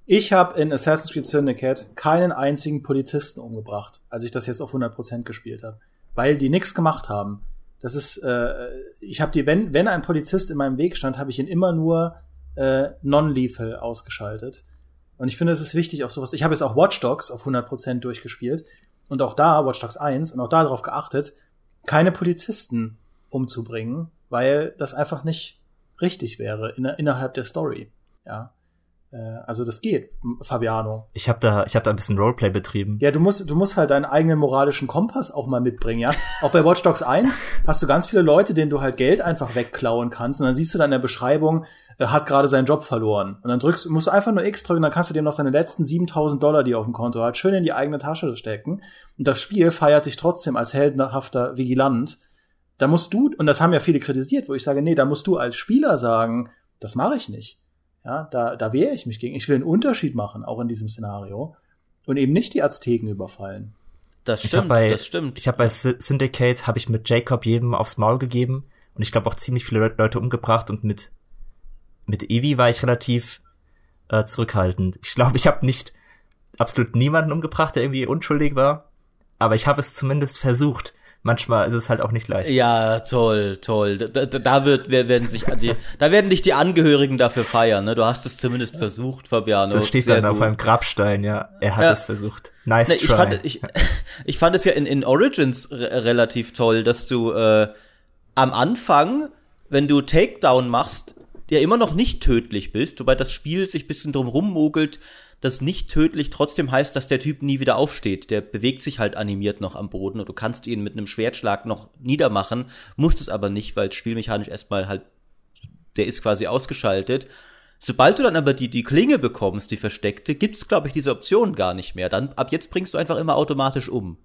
Ich habe in Assassin's Creed Syndicate keinen einzigen Polizisten umgebracht, als ich das jetzt auf 100% gespielt habe, weil die nichts gemacht haben. Das ist, äh, ich habe die, wenn, wenn ein Polizist in meinem Weg stand, habe ich ihn immer nur äh, non-lethal ausgeschaltet. Und ich finde, es ist wichtig, auch sowas. Ich habe jetzt auch Watch Dogs auf 100% durchgespielt und auch da, Watch Dogs 1, und auch da darauf geachtet, keine Polizisten umzubringen, weil das einfach nicht richtig wäre in, innerhalb der Story. Ja. Äh, also das geht, Fabiano. Ich habe da, ich habe da ein bisschen Roleplay betrieben. Ja, du musst, du musst halt deinen eigenen moralischen Kompass auch mal mitbringen, ja. Auch bei Watch Dogs 1 hast du ganz viele Leute, denen du halt Geld einfach wegklauen kannst und dann siehst du dann in der Beschreibung, er hat gerade seinen Job verloren. Und dann drückst, musst du einfach nur X drücken, dann kannst du dem noch seine letzten 7000 Dollar, die er auf dem Konto hat, schön in die eigene Tasche stecken. Und das Spiel feiert dich trotzdem als heldenhafter Vigilant. Da musst du, und das haben ja viele kritisiert, wo ich sage, nee, da musst du als Spieler sagen, das mache ich nicht. Ja, da, da wehre ich mich gegen. Ich will einen Unterschied machen, auch in diesem Szenario. Und eben nicht die Azteken überfallen. Das Ich hab stimmt, bei, das stimmt. Ich habe bei Sy- Syndicate habe ich mit Jacob jedem aufs Maul gegeben und ich glaube auch ziemlich viele Le- Leute umgebracht und mit mit Evi war ich relativ äh, zurückhaltend. Ich glaube, ich habe nicht absolut niemanden umgebracht, der irgendwie unschuldig war, aber ich habe es zumindest versucht. Manchmal ist es halt auch nicht leicht. Ja, toll, toll. Da, da, wird, wer- werden sich die, da werden dich die Angehörigen dafür feiern, ne? Du hast es zumindest versucht, Fabiano. das steht Sehr dann auf gut. einem Grabstein, ja. Er hat Ja. es versucht. Nice Ne, ich, try. fand, ich, ich fand es ja in, in Origins re relativ toll, dass du äh, am Anfang, wenn du Takedown machst, ja immer noch nicht tödlich bist, wobei das Spiel sich bisschen drum rummogelt, dass nicht tödlich trotzdem heißt, dass der Typ nie wieder aufsteht. Der bewegt sich halt animiert noch am Boden und du kannst ihn mit einem Schwertschlag noch niedermachen, musst es aber nicht, weil spielmechanisch erstmal halt, der ist quasi ausgeschaltet. Sobald du dann aber die, die Klinge bekommst, die versteckte, gibt's, glaube ich, diese Option gar nicht mehr. Dann, ab jetzt bringst du einfach immer automatisch um.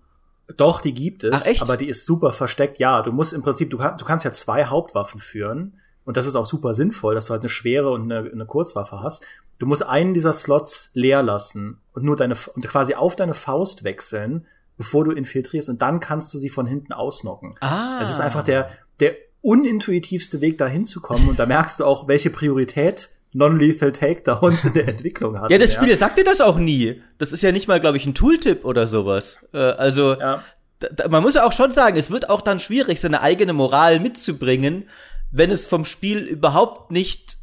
Doch, die gibt es, Ach, echt? aber die ist super versteckt. Ja, du musst im Prinzip, du, du kannst ja zwei Hauptwaffen führen und das ist auch super sinnvoll, dass du halt eine schwere und eine, eine Kurzwaffe hast. Du musst einen dieser Slots leer lassen und nur deine und quasi auf deine Faust wechseln, bevor du infiltrierst und dann kannst du sie von hinten ausnocken. Ah. Es ist einfach der der unintuitivste Weg dahin zu kommen und da merkst du auch, welche Priorität Non-Lethal Takedowns in der Entwicklung hat. Ja, das Spiel sagt dir das auch nie. Das ist ja nicht mal, glaube ich, ein Tooltip oder sowas. Äh, also, Ja. da, da, man muss ja auch schon sagen, es wird auch dann schwierig, seine eigene Moral mitzubringen, wenn es vom Spiel überhaupt nicht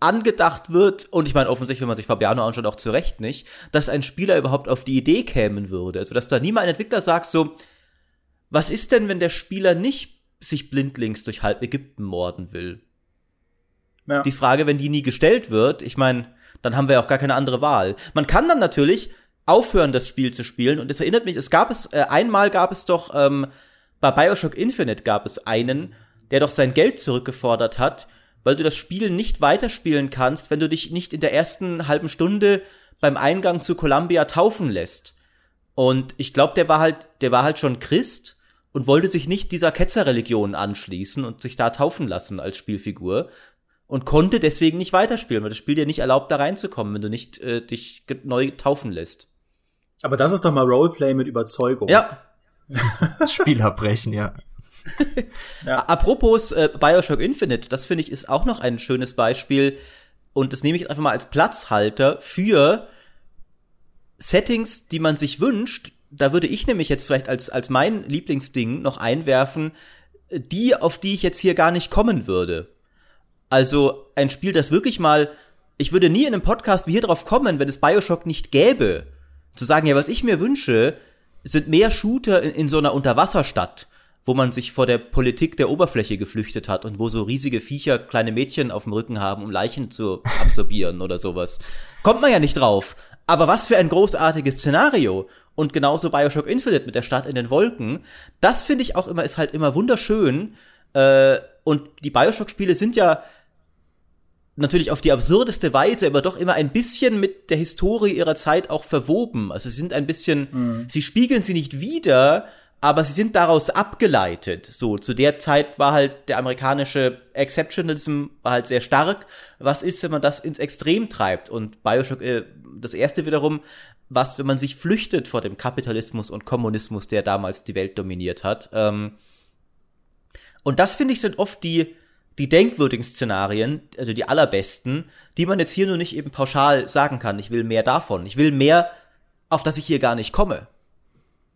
angedacht wird, und ich meine offensichtlich, wenn man sich Fabiano anschaut, auch zu Recht nicht, dass ein Spieler überhaupt auf die Idee kämen würde. Also, dass da niemand ein Entwickler sagt so, was ist denn, wenn der Spieler nicht sich blindlings durch halb Ägypten morden will? Ja. Die Frage, wenn die nie gestellt wird, ich meine, dann haben wir ja auch gar keine andere Wahl. Man kann dann natürlich aufhören, das Spiel zu spielen. Und es erinnert mich, es gab es, äh, einmal gab es doch, ähm, bei Bioshock Infinite gab es einen, der doch sein Geld zurückgefordert hat, weil du das Spiel nicht weiterspielen kannst, wenn du dich nicht in der ersten halben Stunde beim Eingang zu Columbia taufen lässt. Und ich glaube, der war halt, der war halt schon Christ und wollte sich nicht dieser Ketzerreligion anschließen und sich da taufen lassen als Spielfigur und konnte deswegen nicht weiterspielen, weil das Spiel dir nicht erlaubt, da reinzukommen, wenn du nicht äh, dich neu taufen lässt. Aber das ist doch mal Roleplay mit Überzeugung. Ja, Spiel abbrechen, ja. Ja. Apropos äh, Bioshock Infinite, das finde ich ist auch noch ein schönes Beispiel und das nehme ich jetzt einfach mal als Platzhalter für Settings, die man sich wünscht. Da würde ich nämlich jetzt vielleicht als, als mein Lieblingsding noch einwerfen, die, auf die ich jetzt hier gar nicht kommen würde. Also ein Spiel, das wirklich mal, ich würde nie in einem Podcast wie hier drauf kommen, wenn es Bioshock nicht gäbe, zu sagen, ja, was ich mir wünsche, sind mehr Shooter in, in so einer Unterwasserstadt, wo man sich vor der Politik der Oberfläche geflüchtet hat und wo so riesige Viecher kleine Mädchen auf dem Rücken haben, um Leichen zu absorbieren oder sowas. Kommt man ja nicht drauf. Aber was für ein großartiges Szenario. Und genauso Bioshock Infinite mit der Stadt in den Wolken. Das finde ich auch immer, ist halt immer wunderschön. Äh, und die Bioshock-Spiele sind ja natürlich auf die absurdeste Weise, aber doch immer ein bisschen mit der Historie ihrer Zeit auch verwoben. Also sie sind ein bisschen, sie spiegeln sie nicht wider, aber sie sind daraus abgeleitet. So, zu der Zeit war halt der amerikanische Exceptionalism war halt sehr stark. Was ist, wenn man das ins Extrem treibt? Und Bioshock, äh, das erste wiederum, was, wenn man sich flüchtet vor dem Kapitalismus und Kommunismus, der damals die Welt dominiert hat. Ähm, und das finde ich sind oft die, die denkwürdigen Szenarien, also die allerbesten, die man jetzt hier nur nicht eben pauschal sagen kann, ich will mehr davon. Ich will mehr, auf das ich hier gar nicht komme.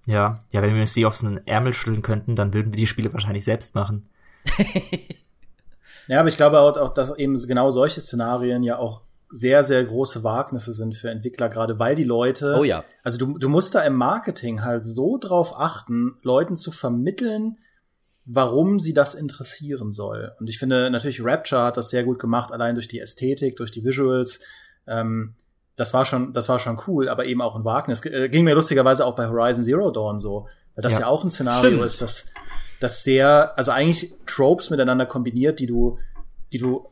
Ja, ja, wenn wir uns die auf so einen Ärmel schütteln könnten, dann würden wir die Spiele wahrscheinlich selbst machen. Ja, aber ich glaube auch, auch, dass eben genau solche Szenarien ja auch sehr, sehr große Wagnisse sind für Entwickler, gerade weil die Leute, Oh ja. also du, du musst da im Marketing halt so drauf achten, Leuten zu vermitteln, warum sie das interessieren soll. Und ich finde natürlich Rapture hat das sehr gut gemacht, allein durch die Ästhetik, durch die Visuals. Ähm, das war schon, das war schon cool, aber eben auch ein Wagnis. Äh, ging mir lustigerweise auch bei Horizon Zero Dawn so, weil das ja, ja auch ein Szenario Stimmt. ist, das, das sehr, also eigentlich Tropes miteinander kombiniert, die du, die du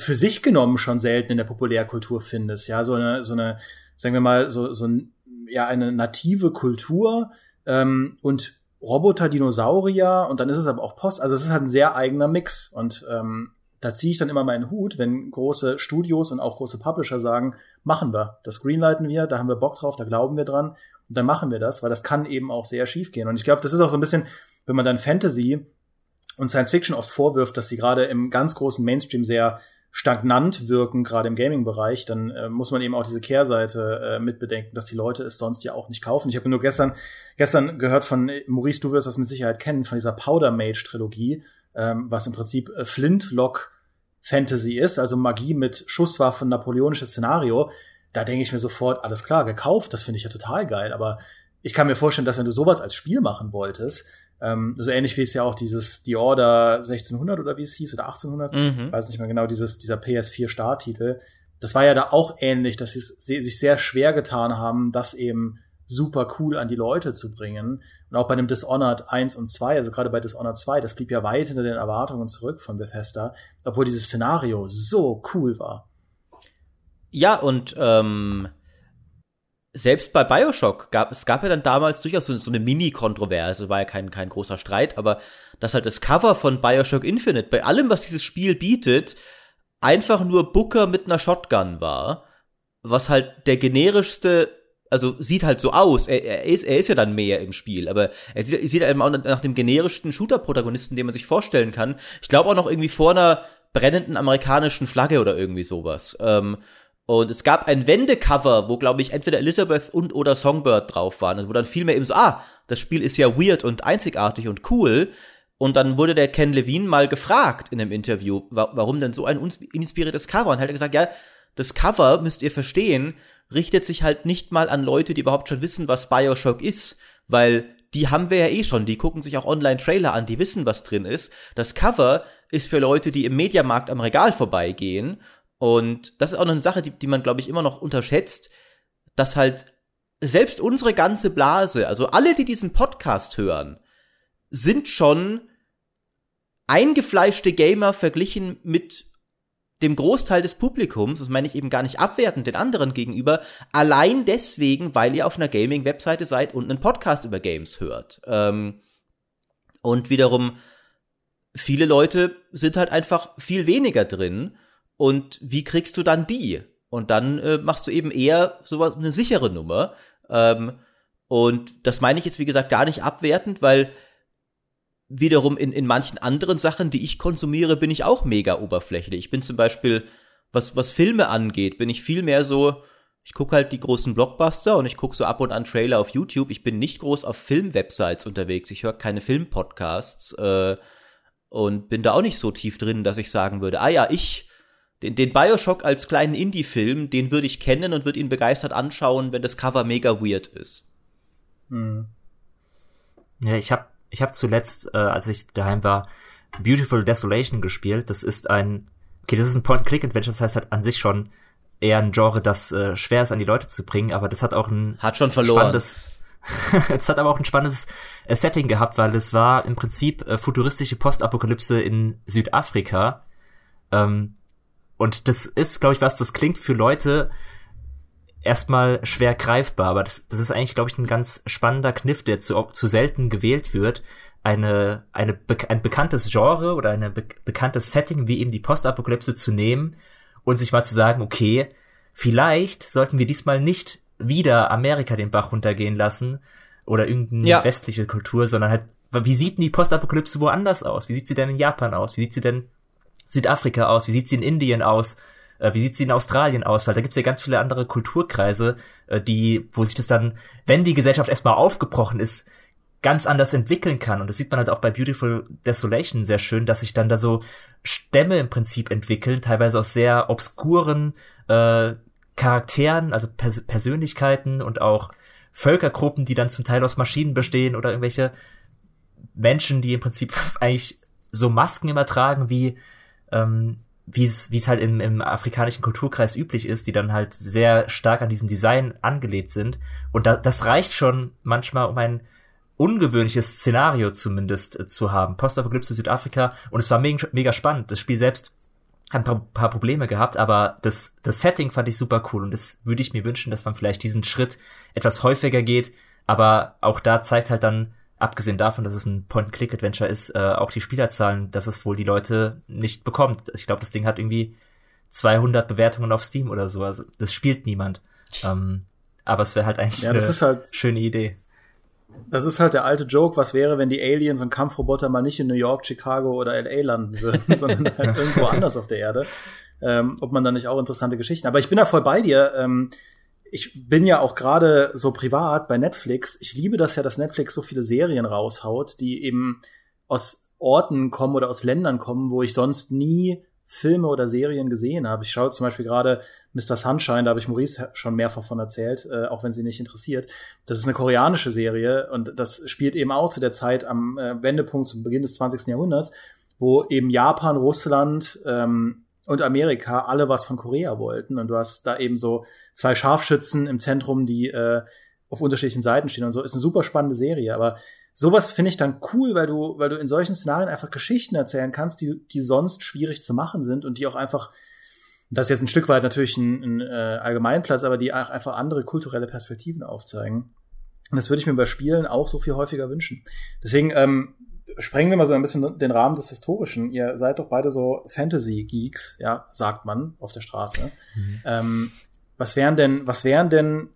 für sich genommen schon selten in der Populärkultur findest. Ja, so eine, so eine, sagen wir mal, so, so ein, ja, eine native Kultur ähm, und Roboter, Dinosaurier und dann ist es aber auch Post. Also es ist halt ein sehr eigener Mix und ähm, da ziehe ich dann immer meinen Hut, wenn große Studios und auch große Publisher sagen, machen wir, das greenlighten wir, da haben wir Bock drauf, da glauben wir dran und dann machen wir das, weil das kann eben auch sehr schief gehen. Und ich glaube, das ist auch so ein bisschen, wenn man dann Fantasy und Science Fiction oft vorwirft, dass sie gerade im ganz großen Mainstream sehr stagnant wirken, gerade im Gaming-Bereich, dann äh, muss man eben auch diese Kehrseite äh, mitbedenken, dass die Leute es sonst ja auch nicht kaufen. Ich habe nur gestern, gestern gehört von Maurice, du wirst das mit Sicherheit kennen, von dieser Powder Mage-Trilogie, ähm, was im Prinzip äh, Flintlock Fantasy ist, also Magie mit Schusswaffen, napoleonisches Szenario. Da denke ich mir sofort, alles klar, gekauft, das finde ich ja total geil. Aber ich kann mir vorstellen, dass wenn du sowas als Spiel machen wolltest, ähm, so ähnlich wie es ja auch dieses The Order 1600 oder wie es hieß oder 1800, mhm. weiß nicht mehr genau, dieses dieser PS4 Starttitel. Das war ja da auch ähnlich, dass sie sich sehr schwer getan haben, das eben super cool an die Leute zu bringen. Und auch bei dem Dishonored 1 und 2, also gerade bei Dishonored 2, das blieb ja weit hinter den Erwartungen zurück von Bethesda, obwohl dieses Szenario so cool war. Ja, und ähm, selbst bei Bioshock gab es gab ja dann damals durchaus so, so eine Mini-Kontroverse, war ja kein, kein großer Streit, aber dass halt das Cover von Bioshock Infinite bei allem, was dieses Spiel bietet, einfach nur Booker mit einer Shotgun war, was halt der generischste, also sieht halt so aus, er, er, ist, er ist ja dann mehr im Spiel, aber er sieht, sieht eben auch nach dem generischsten Shooter-Protagonisten, den man sich vorstellen kann. Ich glaube auch noch irgendwie vor einer brennenden amerikanischen Flagge oder irgendwie sowas. Ähm, und es gab ein Wendecover, wo, glaube ich, entweder Elizabeth und oder Songbird drauf waren. Also wo dann viel mehr eben so, ah, das Spiel ist ja weird und einzigartig und cool. Und dann wurde der Ken Levine mal gefragt in einem Interview, wa warum denn so ein inspiriertes Cover? Und er hat gesagt, ja, das Cover, müsst ihr verstehen, richtet sich halt nicht mal an Leute, die überhaupt schon wissen, was Bioshock ist, weil die haben wir ja eh schon, die gucken sich auch Online-Trailer an, die wissen, was drin ist. Das Cover ist für Leute, die im Mediamarkt am Regal vorbeigehen und das ist auch eine Sache, die, die man, glaube ich, immer noch unterschätzt, dass halt selbst unsere ganze Blase, also alle, die diesen Podcast hören, sind schon eingefleischte Gamer verglichen mit dem Großteil des Publikums, das meine ich eben gar nicht abwertend den anderen gegenüber, allein deswegen, weil ihr auf einer Gaming-Webseite seid und einen Podcast über Games hört. Ähm, und wiederum, viele Leute sind halt einfach viel weniger drin und wie kriegst du dann die? Und dann äh, machst du eben eher sowas, eine sichere Nummer. Ähm, und das meine ich jetzt, wie gesagt, gar nicht abwertend, weil wiederum in, in manchen anderen Sachen, die ich konsumiere, bin ich auch mega oberflächlich. Ich bin zum Beispiel, was, was Filme angeht, bin ich viel mehr so, ich gucke halt die großen Blockbuster und ich gucke so ab und an Trailer auf YouTube. Ich bin nicht groß auf Filmwebsites unterwegs. Ich höre keine Filmpodcasts äh, und bin da auch nicht so tief drin, dass ich sagen würde, ah ja, ich den, den Bioshock als kleinen Indie-Film, den würde ich kennen und würde ihn begeistert anschauen, wenn das Cover mega weird ist. Hm. Ja, ich habe ich hab zuletzt, äh, als ich daheim war, Beautiful Desolation gespielt. Das ist ein, okay, das ist ein Point-Click-Adventure, das heißt halt an sich schon eher ein Genre, das äh, schwer ist an die Leute zu bringen, aber das hat auch ein hat schon verloren. spannendes es hat aber auch ein spannendes äh, Setting gehabt, weil es war im Prinzip äh, futuristische Postapokalypse in Südafrika. Ähm, und das ist, glaube ich, was, das klingt für Leute erstmal schwer greifbar, aber das, das ist eigentlich, glaube ich, ein ganz spannender Kniff, der zu, zu selten gewählt wird. Eine, eine, ein bekanntes Genre oder ein be bekanntes Setting wie eben die Postapokalypse zu nehmen und sich mal zu sagen, okay, vielleicht sollten wir diesmal nicht wieder Amerika den Bach runtergehen lassen oder irgendeine ja. westliche Kultur, sondern halt, wie sieht denn die Postapokalypse woanders aus? Wie sieht sie denn in Japan aus? Wie sieht sie denn Südafrika aus? Wie sieht sie in Indien aus? Äh, wie sieht sie in Australien aus? Weil da gibt's ja ganz viele andere Kulturkreise, äh, die, wo sich das dann, wenn die Gesellschaft erstmal aufgebrochen ist, ganz anders entwickeln kann. Und das sieht man halt auch bei Beautiful Desolation sehr schön, dass sich dann da so Stämme im Prinzip entwickeln, teilweise aus sehr obskuren äh, Charakteren, also Pers Persönlichkeiten und auch Völkergruppen, die dann zum Teil aus Maschinen bestehen oder irgendwelche Menschen, die im Prinzip eigentlich so Masken immer tragen, wie ähm, wie es wie es halt im, im afrikanischen Kulturkreis üblich ist, die dann halt sehr stark an diesem Design angelegt sind. Und da, das reicht schon manchmal, um ein ungewöhnliches Szenario zumindest äh, zu haben. Postapokalypse Südafrika und es war mega, mega spannend. Das Spiel selbst hat ein paar, paar Probleme gehabt, aber das, das Setting fand ich super cool und das würde ich mir wünschen, dass man vielleicht diesen Schritt etwas häufiger geht. Aber auch da zeigt halt dann, abgesehen davon, dass es ein Point-and-Click-Adventure ist, äh, auch die Spielerzahlen, dass es wohl die Leute nicht bekommt. Ich glaube, das Ding hat irgendwie 200 Bewertungen auf Steam oder so. Also das spielt niemand. Ähm, aber es wäre halt eigentlich Ja, eine halt- schöne Idee. Das ist halt der alte Joke, was wäre, wenn die Aliens und Kampfroboter mal nicht in New York, Chicago oder LA landen würden, sondern halt irgendwo anders auf der Erde. Ähm, ob man da nicht auch interessante Geschichten. Aber ich bin da voll bei dir. Ähm, ich bin ja auch gerade so privat bei Netflix. Ich liebe das ja, dass Netflix so viele Serien raushaut, die eben aus Orten kommen oder aus Ländern kommen, wo ich sonst nie Filme oder Serien gesehen habe. Ich schaue zum Beispiel gerade Mr. Sunshine, da habe ich Maurice schon mehrfach von erzählt, äh, auch wenn sie nicht interessiert. Das ist eine koreanische Serie und das spielt eben auch zu der Zeit am äh, Wendepunkt zum Beginn des 20. Jahrhunderts, wo eben Japan, Russland ähm, und Amerika alle was von Korea wollten. Und du hast da eben so zwei Scharfschützen im Zentrum, die äh, auf unterschiedlichen Seiten stehen und so. Ist eine super spannende Serie, aber sowas finde ich dann cool, weil du, weil du in solchen Szenarien einfach Geschichten erzählen kannst, die, die sonst schwierig zu machen sind und die auch einfach, das ist jetzt ein Stück weit natürlich ein, ein äh, Allgemeinplatz, aber die auch einfach andere kulturelle Perspektiven aufzeigen. Und das würde ich mir bei Spielen auch so viel häufiger wünschen. Deswegen ähm, sprengen wir mal so ein bisschen den Rahmen des Historischen. Ihr seid doch beide so Fantasy-Geeks, ja, sagt man auf der Straße. Ähm, was wären denn, was wären denn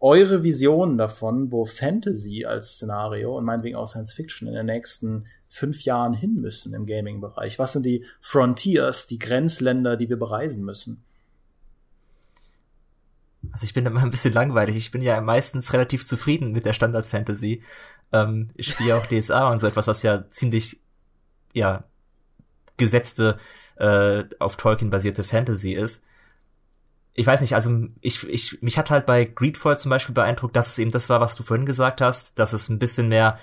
eure Visionen davon, wo Fantasy als Szenario und meinetwegen auch Science Fiction in den nächsten fünf Jahren hin müssen im Gaming-Bereich? Was sind die Frontiers, die Grenzländer, die wir bereisen müssen? Also ich bin immer ein bisschen langweilig. Ich bin ja meistens relativ zufrieden mit der Standard-Fantasy. Ähm, ich spiele auch DSA und so etwas, was ja ziemlich, ja, gesetzte, äh, auf Tolkien basierte Fantasy ist. Ich weiß nicht, also ich, ich, mich hat halt bei Greedfall zum Beispiel beeindruckt, dass es eben das war, was du vorhin gesagt hast, dass es ein bisschen mehr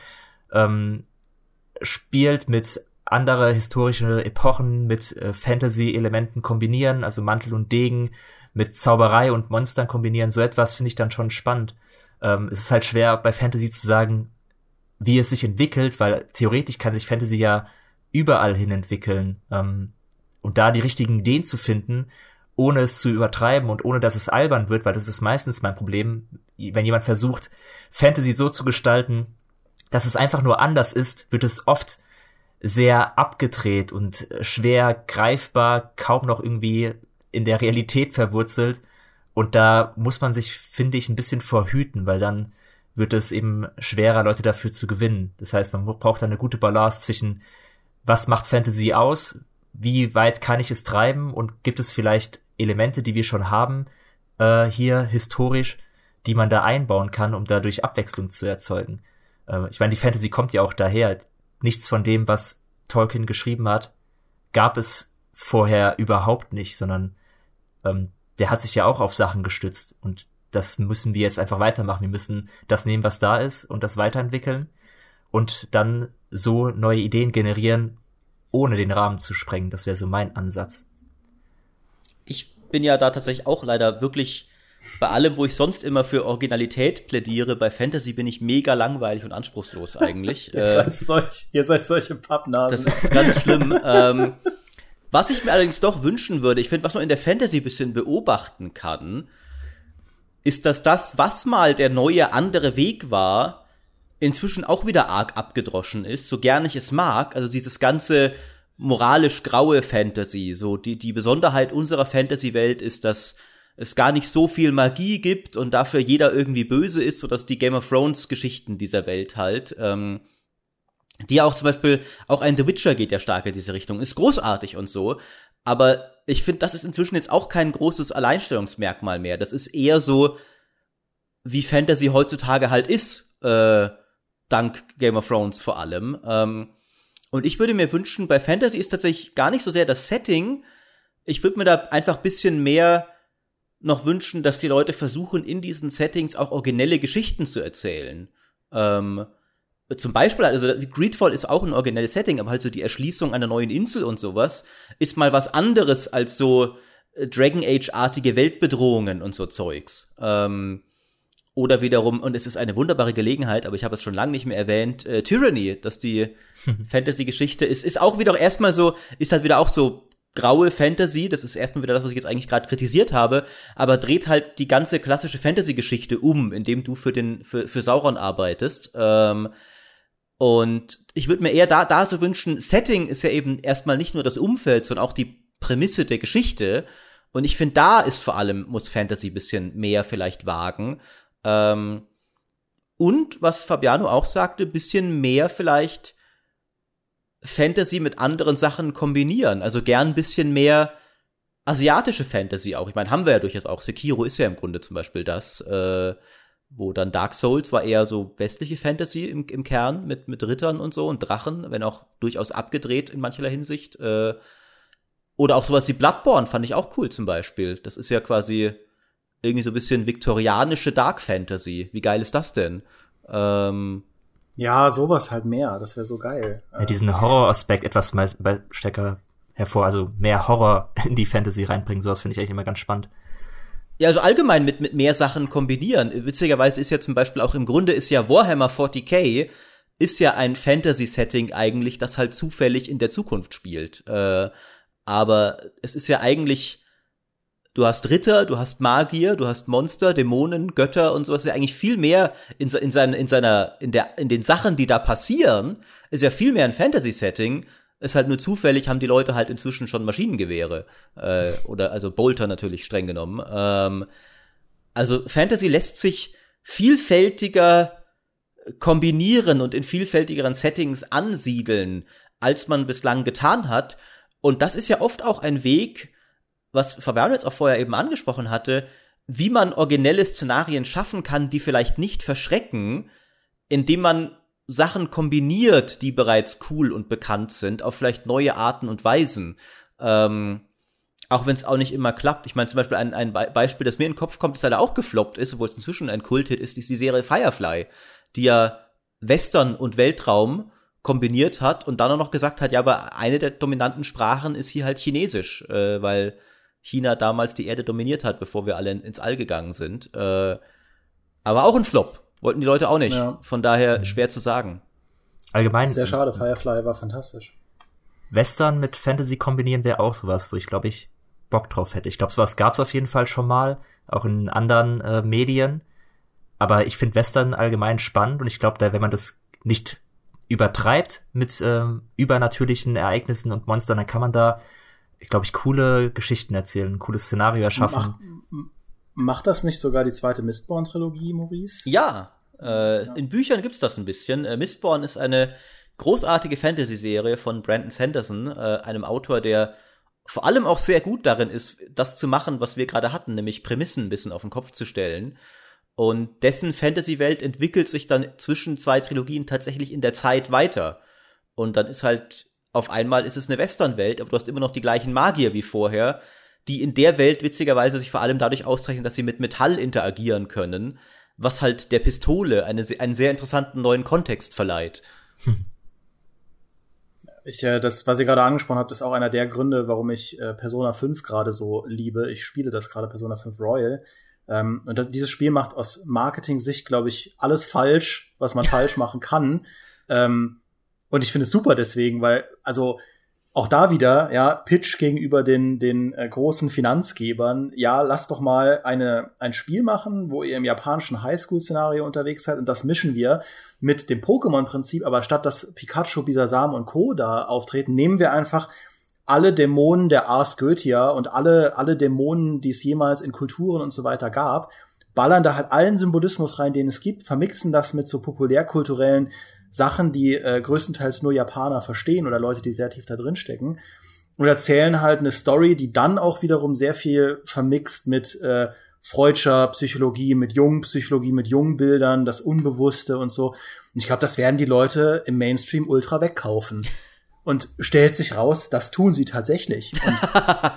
ähm, spielt mit andere historische Epochen, mit äh, Fantasy-Elementen kombinieren, also Mantel und Degen, mit Zauberei und Monstern kombinieren, so etwas finde ich dann schon spannend. Ähm, es ist halt schwer bei Fantasy zu sagen, wie es sich entwickelt, weil theoretisch kann sich Fantasy ja überall hin entwickeln. Ähm, und da die richtigen Ideen zu finden, ohne es zu übertreiben und ohne dass es albern wird, weil das ist meistens mein Problem, wenn jemand versucht, Fantasy so zu gestalten, dass es einfach nur anders ist, wird es oft sehr abgedreht und schwer greifbar, kaum noch irgendwie in der Realität verwurzelt. Und da muss man sich, finde ich, ein bisschen vorhüten, weil dann wird es eben schwerer, Leute dafür zu gewinnen. Das heißt, man braucht eine gute Balance zwischen, was macht Fantasy aus, wie weit kann ich es treiben und gibt es vielleicht Elemente, die wir schon haben, äh, hier historisch, die man da einbauen kann, um dadurch Abwechslung zu erzeugen. Äh, ich meine, die Fantasy kommt ja auch daher. Nichts von dem, was Tolkien geschrieben hat, gab es vorher überhaupt nicht, sondern ähm, der hat sich ja auch auf Sachen gestützt und das müssen wir jetzt einfach weitermachen. Wir müssen das nehmen, was da ist und das weiterentwickeln und dann so neue Ideen generieren, ohne den Rahmen zu sprengen. Das wäre so mein Ansatz. Ich bin ja da tatsächlich auch leider wirklich bei allem, wo ich sonst immer für Originalität plädiere, bei Fantasy bin ich mega langweilig und anspruchslos eigentlich. ihr, Äh, seid solch, ihr seid solche Pappnasen. Das ist ganz schlimm. ähm, was ich mir allerdings doch wünschen würde, ich finde, was man in der Fantasy ein bisschen beobachten kann, ist, dass das, was mal der neue andere Weg war, inzwischen auch wieder arg abgedroschen ist, so gern ich es mag. Also dieses ganze moralisch graue Fantasy, so die, die Besonderheit unserer Fantasy-Welt ist, dass es gar nicht so viel Magie gibt und dafür jeder irgendwie böse ist, so dass die Game of Thrones Geschichten dieser Welt halt, ähm, die auch zum Beispiel, auch ein The Witcher geht ja stark in diese Richtung, ist großartig und so, aber ich finde, das ist inzwischen jetzt auch kein großes Alleinstellungsmerkmal mehr. Das ist eher so, wie Fantasy heutzutage halt ist, äh, dank Game of Thrones vor allem. Ähm, und ich würde mir wünschen, bei Fantasy ist tatsächlich gar nicht so sehr das Setting. Ich würde mir da einfach bisschen mehr noch wünschen, dass die Leute versuchen, in diesen Settings auch originelle Geschichten zu erzählen. Ähm, zum Beispiel, also Greedfall ist auch ein originelles Setting, aber halt so die Erschließung einer neuen Insel und sowas ist mal was anderes als so äh, Dragon Age-artige Weltbedrohungen und so Zeugs. Ähm, oder wiederum, und es ist eine wunderbare Gelegenheit, aber ich habe es schon lange nicht mehr erwähnt, äh, Tyranny, dass die Fantasy-Geschichte ist, ist auch wieder erstmal so, ist halt wieder auch so graue Fantasy, das ist erstmal wieder das, was ich jetzt eigentlich gerade kritisiert habe, aber dreht halt die ganze klassische Fantasy-Geschichte um, indem du für den für, für Sauron arbeitest. Ähm, und ich würde mir eher da, da so wünschen, Setting ist ja eben erstmal nicht nur das Umfeld, sondern auch die Prämisse der Geschichte. Und ich finde, da ist vor allem, muss Fantasy bisschen mehr vielleicht wagen. Ähm, und was Fabiano auch sagte, bisschen mehr vielleicht Fantasy mit anderen Sachen kombinieren. Also gern bisschen mehr asiatische Fantasy auch. Ich meine, haben wir ja durchaus auch. Sekiro ist ja im Grunde zum Beispiel das. Äh, wo dann Dark Souls war eher so westliche Fantasy im, im Kern mit, mit Rittern und so und Drachen, wenn auch durchaus abgedreht in mancherlei Hinsicht. Äh, oder auch sowas wie Bloodborne fand ich auch cool zum Beispiel. Das ist ja quasi irgendwie so ein bisschen viktorianische Dark Fantasy. Wie geil ist das denn? Ähm, ja, sowas halt mehr. Das wäre so geil. Ja, diesen Horroraspekt etwas mal stärker hervor, also mehr Horror in die Fantasy reinbringen. Sowas finde ich eigentlich immer ganz spannend. Ja, also allgemein mit, mit mehr Sachen kombinieren. Witzigerweise ist ja zum Beispiel auch im Grunde ist ja Warhammer 40k ist ja ein Fantasy-Setting eigentlich, das halt zufällig in der Zukunft spielt. Äh, aber es ist ja eigentlich, du hast Ritter, du hast Magier, du hast Monster, Dämonen, Götter und sowas. Ja eigentlich viel mehr in, in, sein, in seiner, in der, in den Sachen, die da passieren, ist ja viel mehr ein Fantasy-Setting ist halt nur zufällig, haben die Leute halt inzwischen schon Maschinengewehre. Äh, oder also Bolter natürlich streng genommen. Ähm, also Fantasy lässt sich vielfältiger kombinieren und in vielfältigeren Settings ansiedeln, als man bislang getan hat. Und das ist ja oft auch ein Weg, was Fabiano jetzt auch vorher eben angesprochen hatte, wie man originelle Szenarien schaffen kann, die vielleicht nicht verschrecken, indem man Sachen kombiniert, die bereits cool und bekannt sind, auf vielleicht neue Arten und Weisen. Ähm, auch wenn es auch nicht immer klappt. Ich meine, zum Beispiel ein, ein Beispiel, das mir in den Kopf kommt, das leider auch gefloppt ist, obwohl es inzwischen ein Kulthit ist, ist die Serie Firefly, die ja Western und Weltraum kombiniert hat und dann auch noch gesagt hat, ja, aber eine der dominanten Sprachen ist hier halt Chinesisch, äh, weil China damals die Erde dominiert hat, bevor wir alle ins All gegangen sind. Äh, aber auch ein Flop. Wollten die Leute auch nicht. Ja. Von daher mhm. schwer zu sagen. Allgemein. Sehr schade, Firefly war fantastisch. Western mit Fantasy kombinieren wäre auch sowas, wo ich glaube ich Bock drauf hätte. Ich glaube, sowas gab es auf jeden Fall schon mal, auch in anderen äh, Medien. Aber ich finde Western allgemein spannend und ich glaube, da, wenn man das nicht übertreibt mit ähm, übernatürlichen Ereignissen und Monstern, dann kann man da, glaube ich, coole Geschichten erzählen, ein cooles Szenario erschaffen. Mach, Macht das nicht sogar die zweite Mistborn-Trilogie, Maurice? Ja, äh, ja. in Büchern gibt's das ein bisschen. Äh, Mistborn ist eine großartige Fantasy-Serie von Brandon Sanderson, äh, einem Autor, der vor allem auch sehr gut darin ist, das zu machen, was wir gerade hatten, nämlich Prämissen ein bisschen auf den Kopf zu stellen. Und dessen Fantasy-Welt entwickelt sich dann zwischen zwei Trilogien tatsächlich in der Zeit weiter. Und dann ist halt, auf einmal ist es eine Western-Welt, aber du hast immer noch die gleichen Magier wie vorher die in der Welt witzigerweise sich vor allem dadurch auszeichnen, dass sie mit Metall interagieren können, was halt der Pistole eine, einen sehr interessanten neuen Kontext verleiht. Ich, äh, das, was ihr gerade angesprochen habt, ist auch einer der Gründe, warum ich äh, Persona 5 gerade so liebe. Ich spiele das gerade Persona 5 Royal. Ähm, und das, dieses Spiel macht aus Marketing-Sicht, glaube ich, alles falsch, was man falsch machen kann. Ähm, und ich finde es super deswegen, weil, also, auch da wieder, ja, Pitch gegenüber den, den äh, großen Finanzgebern, ja, lasst doch mal eine, ein Spiel machen, wo ihr im japanischen Highschool-Szenario unterwegs seid und das mischen wir mit dem Pokémon-Prinzip, aber statt dass Pikachu, Bisasam und Co. da auftreten, nehmen wir einfach alle Dämonen der Ars Goetia und alle, alle Dämonen, die es jemals in Kulturen und so weiter gab, ballern da halt allen Symbolismus rein, den es gibt, vermixen das mit so populärkulturellen Sachen, die äh, größtenteils nur Japaner verstehen oder Leute, die sehr tief da drin stecken. Und erzählen halt eine Story, die dann auch wiederum sehr viel vermixt mit äh, Freudscher Psychologie, mit jungen Psychologie, mit jungen Bildern, das Unbewusste und so. Und ich glaube, das werden die Leute im Mainstream ultra wegkaufen. Und stellt sich raus, das tun sie tatsächlich.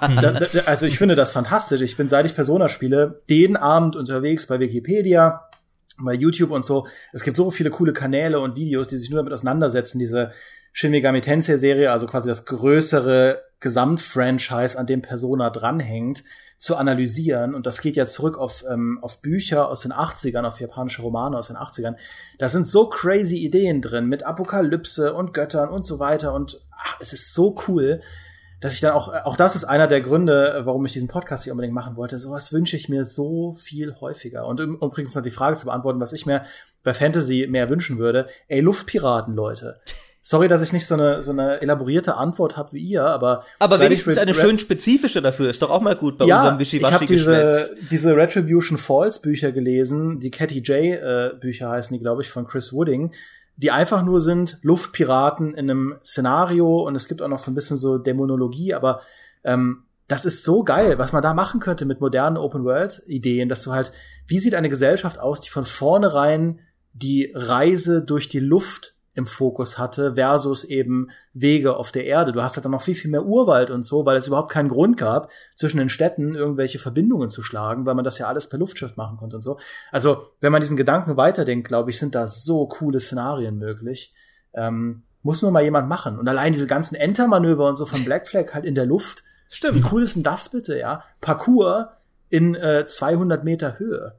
Da, da, also ich finde das fantastisch. Ich bin, seit ich Persona spiele, den Abend unterwegs bei Wikipedia, bei YouTube und so. Es gibt so viele coole Kanäle und Videos, die sich nur damit auseinandersetzen, diese Shin Megami Tensei Serie, also quasi das größere Gesamtfranchise, an dem Persona dranhängt, zu analysieren. Und das geht ja zurück auf, ähm, auf Bücher aus den 80ern, auf japanische Romane aus den 80ern. Da sind so crazy Ideen drin mit Apokalypse und Göttern und so weiter. Und ach, es ist so cool, dass ich dann auch, auch das ist einer der Gründe, warum ich diesen Podcast hier unbedingt machen wollte. Sowas wünsche ich mir so viel häufiger. Und übrigens noch die Frage zu beantworten, was ich mir bei Fantasy mehr wünschen würde. Ey, Luftpiraten, Leute. Sorry, dass ich nicht so eine, so eine elaborierte Antwort habe wie ihr, aber. Aber wenigstens eine schön spezifische dafür. Ist doch auch mal gut bei ja, unserem Wischiwaschi Ich habe diese, diese Retribution Falls Bücher gelesen. Die Catty J äh, Bücher heißen die, glaube ich, von Chris Wooding. Die einfach nur sind Luftpiraten in einem Szenario und es gibt auch noch so ein bisschen so Dämonologie, aber ähm, das ist so geil, was man da machen könnte mit modernen Open-World-Ideen, dass du halt, wie sieht eine Gesellschaft aus, die von vornherein die Reise durch die Luft im Fokus hatte, versus eben Wege auf der Erde. Du hast halt dann noch viel, viel mehr Urwald und so, weil es überhaupt keinen Grund gab, zwischen den Städten irgendwelche Verbindungen zu schlagen, weil man das ja alles per Luftschiff machen konnte und so. Also, wenn man diesen Gedanken weiterdenkt, glaube ich, sind da so coole Szenarien möglich. Ähm, muss nur mal jemand machen. Und allein diese ganzen Entermanöver und so von Black Flag halt in der Luft. Stimmt. Wie cool ist denn das bitte, ja? Parcours in äh, 200 Meter Höhe.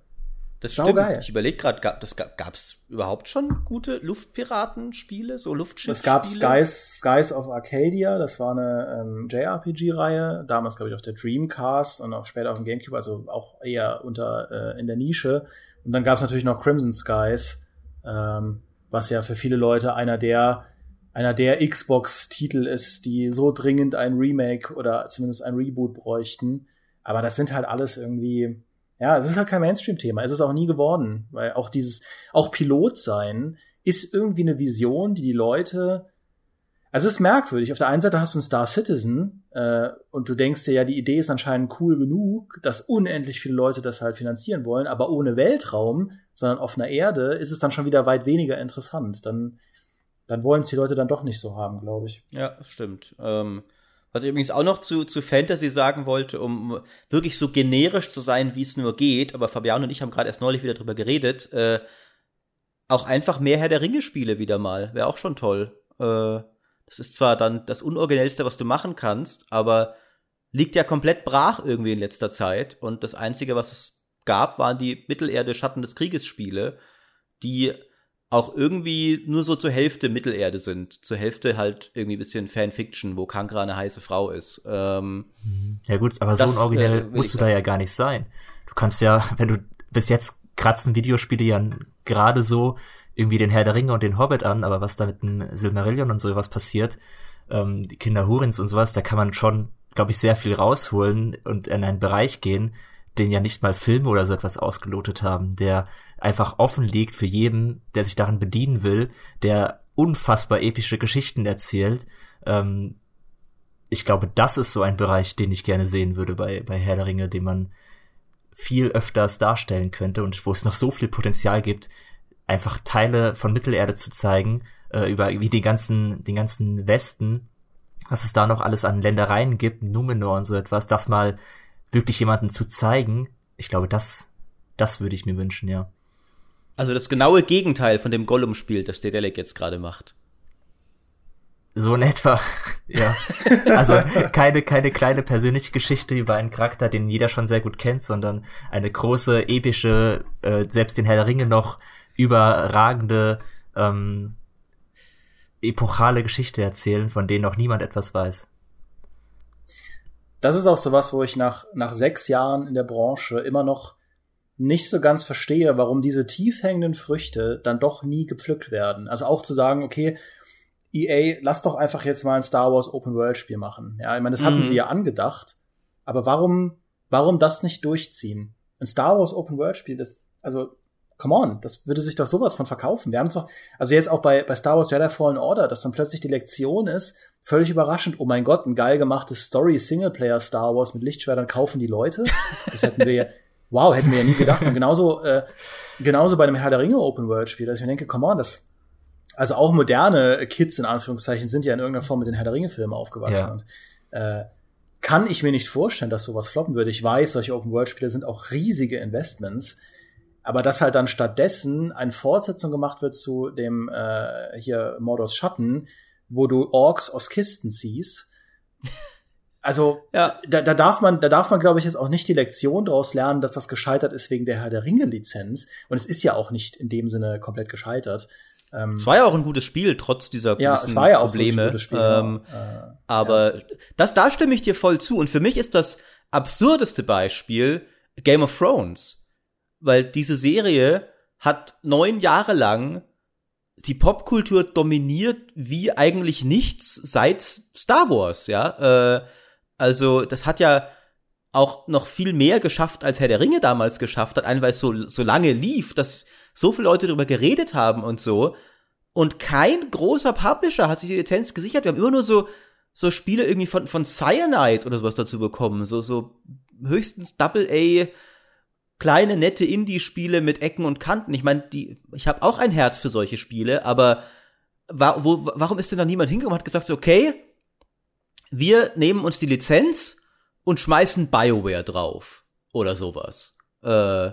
Das Sau stimmt. Geil. Ich überlege gerade, gab es überhaupt schon gute Luftpiratenspiele, so Luftschiff? Es gab Skies, Skies of Arcadia, das war eine ähm, JRPG-Reihe, damals glaube ich auf der Dreamcast und auch später auf dem GameCube, also auch eher unter äh, in der Nische. Und dann gab es natürlich noch Crimson Skies, ähm, was ja für viele Leute einer der einer der Xbox-Titel ist, die so dringend ein Remake oder zumindest ein Reboot bräuchten. Aber das sind halt alles irgendwie ja, es ist halt kein Mainstream-Thema. Es ist auch nie geworden, weil auch dieses, auch Pilot sein ist irgendwie eine Vision, die die Leute, also es ist merkwürdig. Auf der einen Seite hast du einen Star Citizen äh, und du denkst dir ja, die Idee ist anscheinend cool genug, dass unendlich viele Leute das halt finanzieren wollen, aber ohne Weltraum, sondern auf einer Erde, ist es dann schon wieder weit weniger interessant. Dann, dann wollen es die Leute dann doch nicht so haben, glaube ich. Ja, stimmt. Ähm was ich übrigens auch noch zu, zu Fantasy sagen wollte, um wirklich so generisch zu sein, wie es nur geht, aber Fabian und ich haben gerade erst neulich wieder drüber geredet, äh, auch einfach mehr Herr der Ringe-Spiele wieder mal. Wäre auch schon toll. Äh, das ist zwar dann das Unoriginellste, was du machen kannst, aber liegt ja komplett brach irgendwie in letzter Zeit. Und das Einzige, was es gab, waren die Mittelerde Schatten des Krieges Spiele, die auch irgendwie nur so zur Hälfte Mittelerde sind. Zur Hälfte halt irgendwie ein bisschen Fanfiction, wo Kankra eine heiße Frau ist. Ähm, mhm. ja gut, aber so unoriginell äh, musst du da ja gar nicht sein. Du kannst ja, wenn du bis jetzt kratzen Videospiele ja gerade so irgendwie den Herr der Ringe und den Hobbit an, aber was da mit dem Silmarillion und sowas passiert, ähm, die Kinder Hurins und sowas, da kann man schon, glaube ich, sehr viel rausholen und in einen Bereich gehen, den ja nicht mal Filme oder so etwas ausgelotet haben, der einfach offen liegt für jeden, der sich daran bedienen will, der unfassbar epische Geschichten erzählt. Ähm, ich glaube, das ist so ein Bereich, den ich gerne sehen würde bei, bei Herr der Ringe, den man viel öfters darstellen könnte und wo es noch so viel Potenzial gibt, einfach Teile von Mittelerde zu zeigen, äh, über wie die ganzen, den ganzen Westen, was es da noch alles an Ländereien gibt, Numenor und so etwas, das mal wirklich jemanden zu zeigen, ich glaube, das, das würde ich mir wünschen, ja. Also das genaue Gegenteil von dem Gollum-Spiel, das Dedelic jetzt gerade macht. So in etwa, ja. Also keine, keine kleine persönliche Geschichte über einen Charakter, den jeder schon sehr gut kennt, sondern eine große, epische, äh, selbst den Herr der Ringe noch überragende, ähm, epochale Geschichte erzählen, von denen noch niemand etwas weiß. Das ist auch so was, wo ich nach, nach sechs Jahren in der Branche immer noch nicht so ganz verstehe, warum diese tief hängenden Früchte dann doch nie gepflückt werden. Also auch zu sagen, okay, EA, lass doch einfach jetzt mal ein Star Wars Open World Spiel machen. Ja, ich meine, das hatten mhm. sie ja angedacht, aber warum, warum das nicht durchziehen? Ein Star Wars Open World Spiel, das, also, come on, das würde sich doch sowas von verkaufen. Wir haben es doch, also jetzt auch bei, bei Star Wars Jedi Fallen Order, dass dann plötzlich die Lektion ist, völlig überraschend, oh mein Gott, ein geil gemachtes Story Singleplayer Star Wars mit Lichtschwertern kaufen die Leute. Das hätten wir ja, wow, hätten wir ja nie gedacht. Und genauso, äh, genauso bei einem Herr der Ringe Open World Spiel, dass ich mir denke, come on, das, also auch moderne Kids in Anführungszeichen sind ja in irgendeiner Form mit den Herr der Ringe Filmen aufgewachsen. Ja. Und, äh, kann ich mir nicht vorstellen, dass sowas floppen würde. Ich weiß, solche Open World Spiele sind auch riesige Investments. Aber dass halt dann stattdessen eine Fortsetzung gemacht wird zu dem äh, hier Mordors Schatten, wo du Orks aus Kisten ziehst. Also Ja. da, da darf man, da darf man, glaube ich, jetzt auch nicht die Lektion daraus lernen, dass das gescheitert ist wegen der Herr der Ringe-Lizenz. Und es ist ja auch nicht in dem Sinne komplett gescheitert. Ähm, Es war ja auch ein gutes Spiel, trotz dieser ja, großen es war ja auch ein Probleme. gutes Spiel. ähm, ja. Äh, Aber das, da stimme ich dir voll zu. Und für mich ist das absurdeste Beispiel Game of Thrones. Weil diese Serie hat neun Jahre lang die Popkultur dominiert wie eigentlich nichts seit Star Wars, ja. Äh, also, das hat ja auch noch viel mehr geschafft, als Herr der Ringe damals geschafft hat, einfach weil es so, so lange lief, dass so viele Leute darüber geredet haben und so. Und kein großer Publisher hat sich die Lizenz gesichert. Wir haben immer nur so, so Spiele irgendwie von, von Cyanide oder sowas dazu bekommen. So, so höchstens Double A, kleine, nette Indie-Spiele mit Ecken und Kanten. Ich meine, ich habe auch ein Herz für solche Spiele, aber wa wo, warum ist denn da niemand hingekommen und hat gesagt, okay, wir nehmen uns die Lizenz und schmeißen BioWare drauf oder sowas. Äh,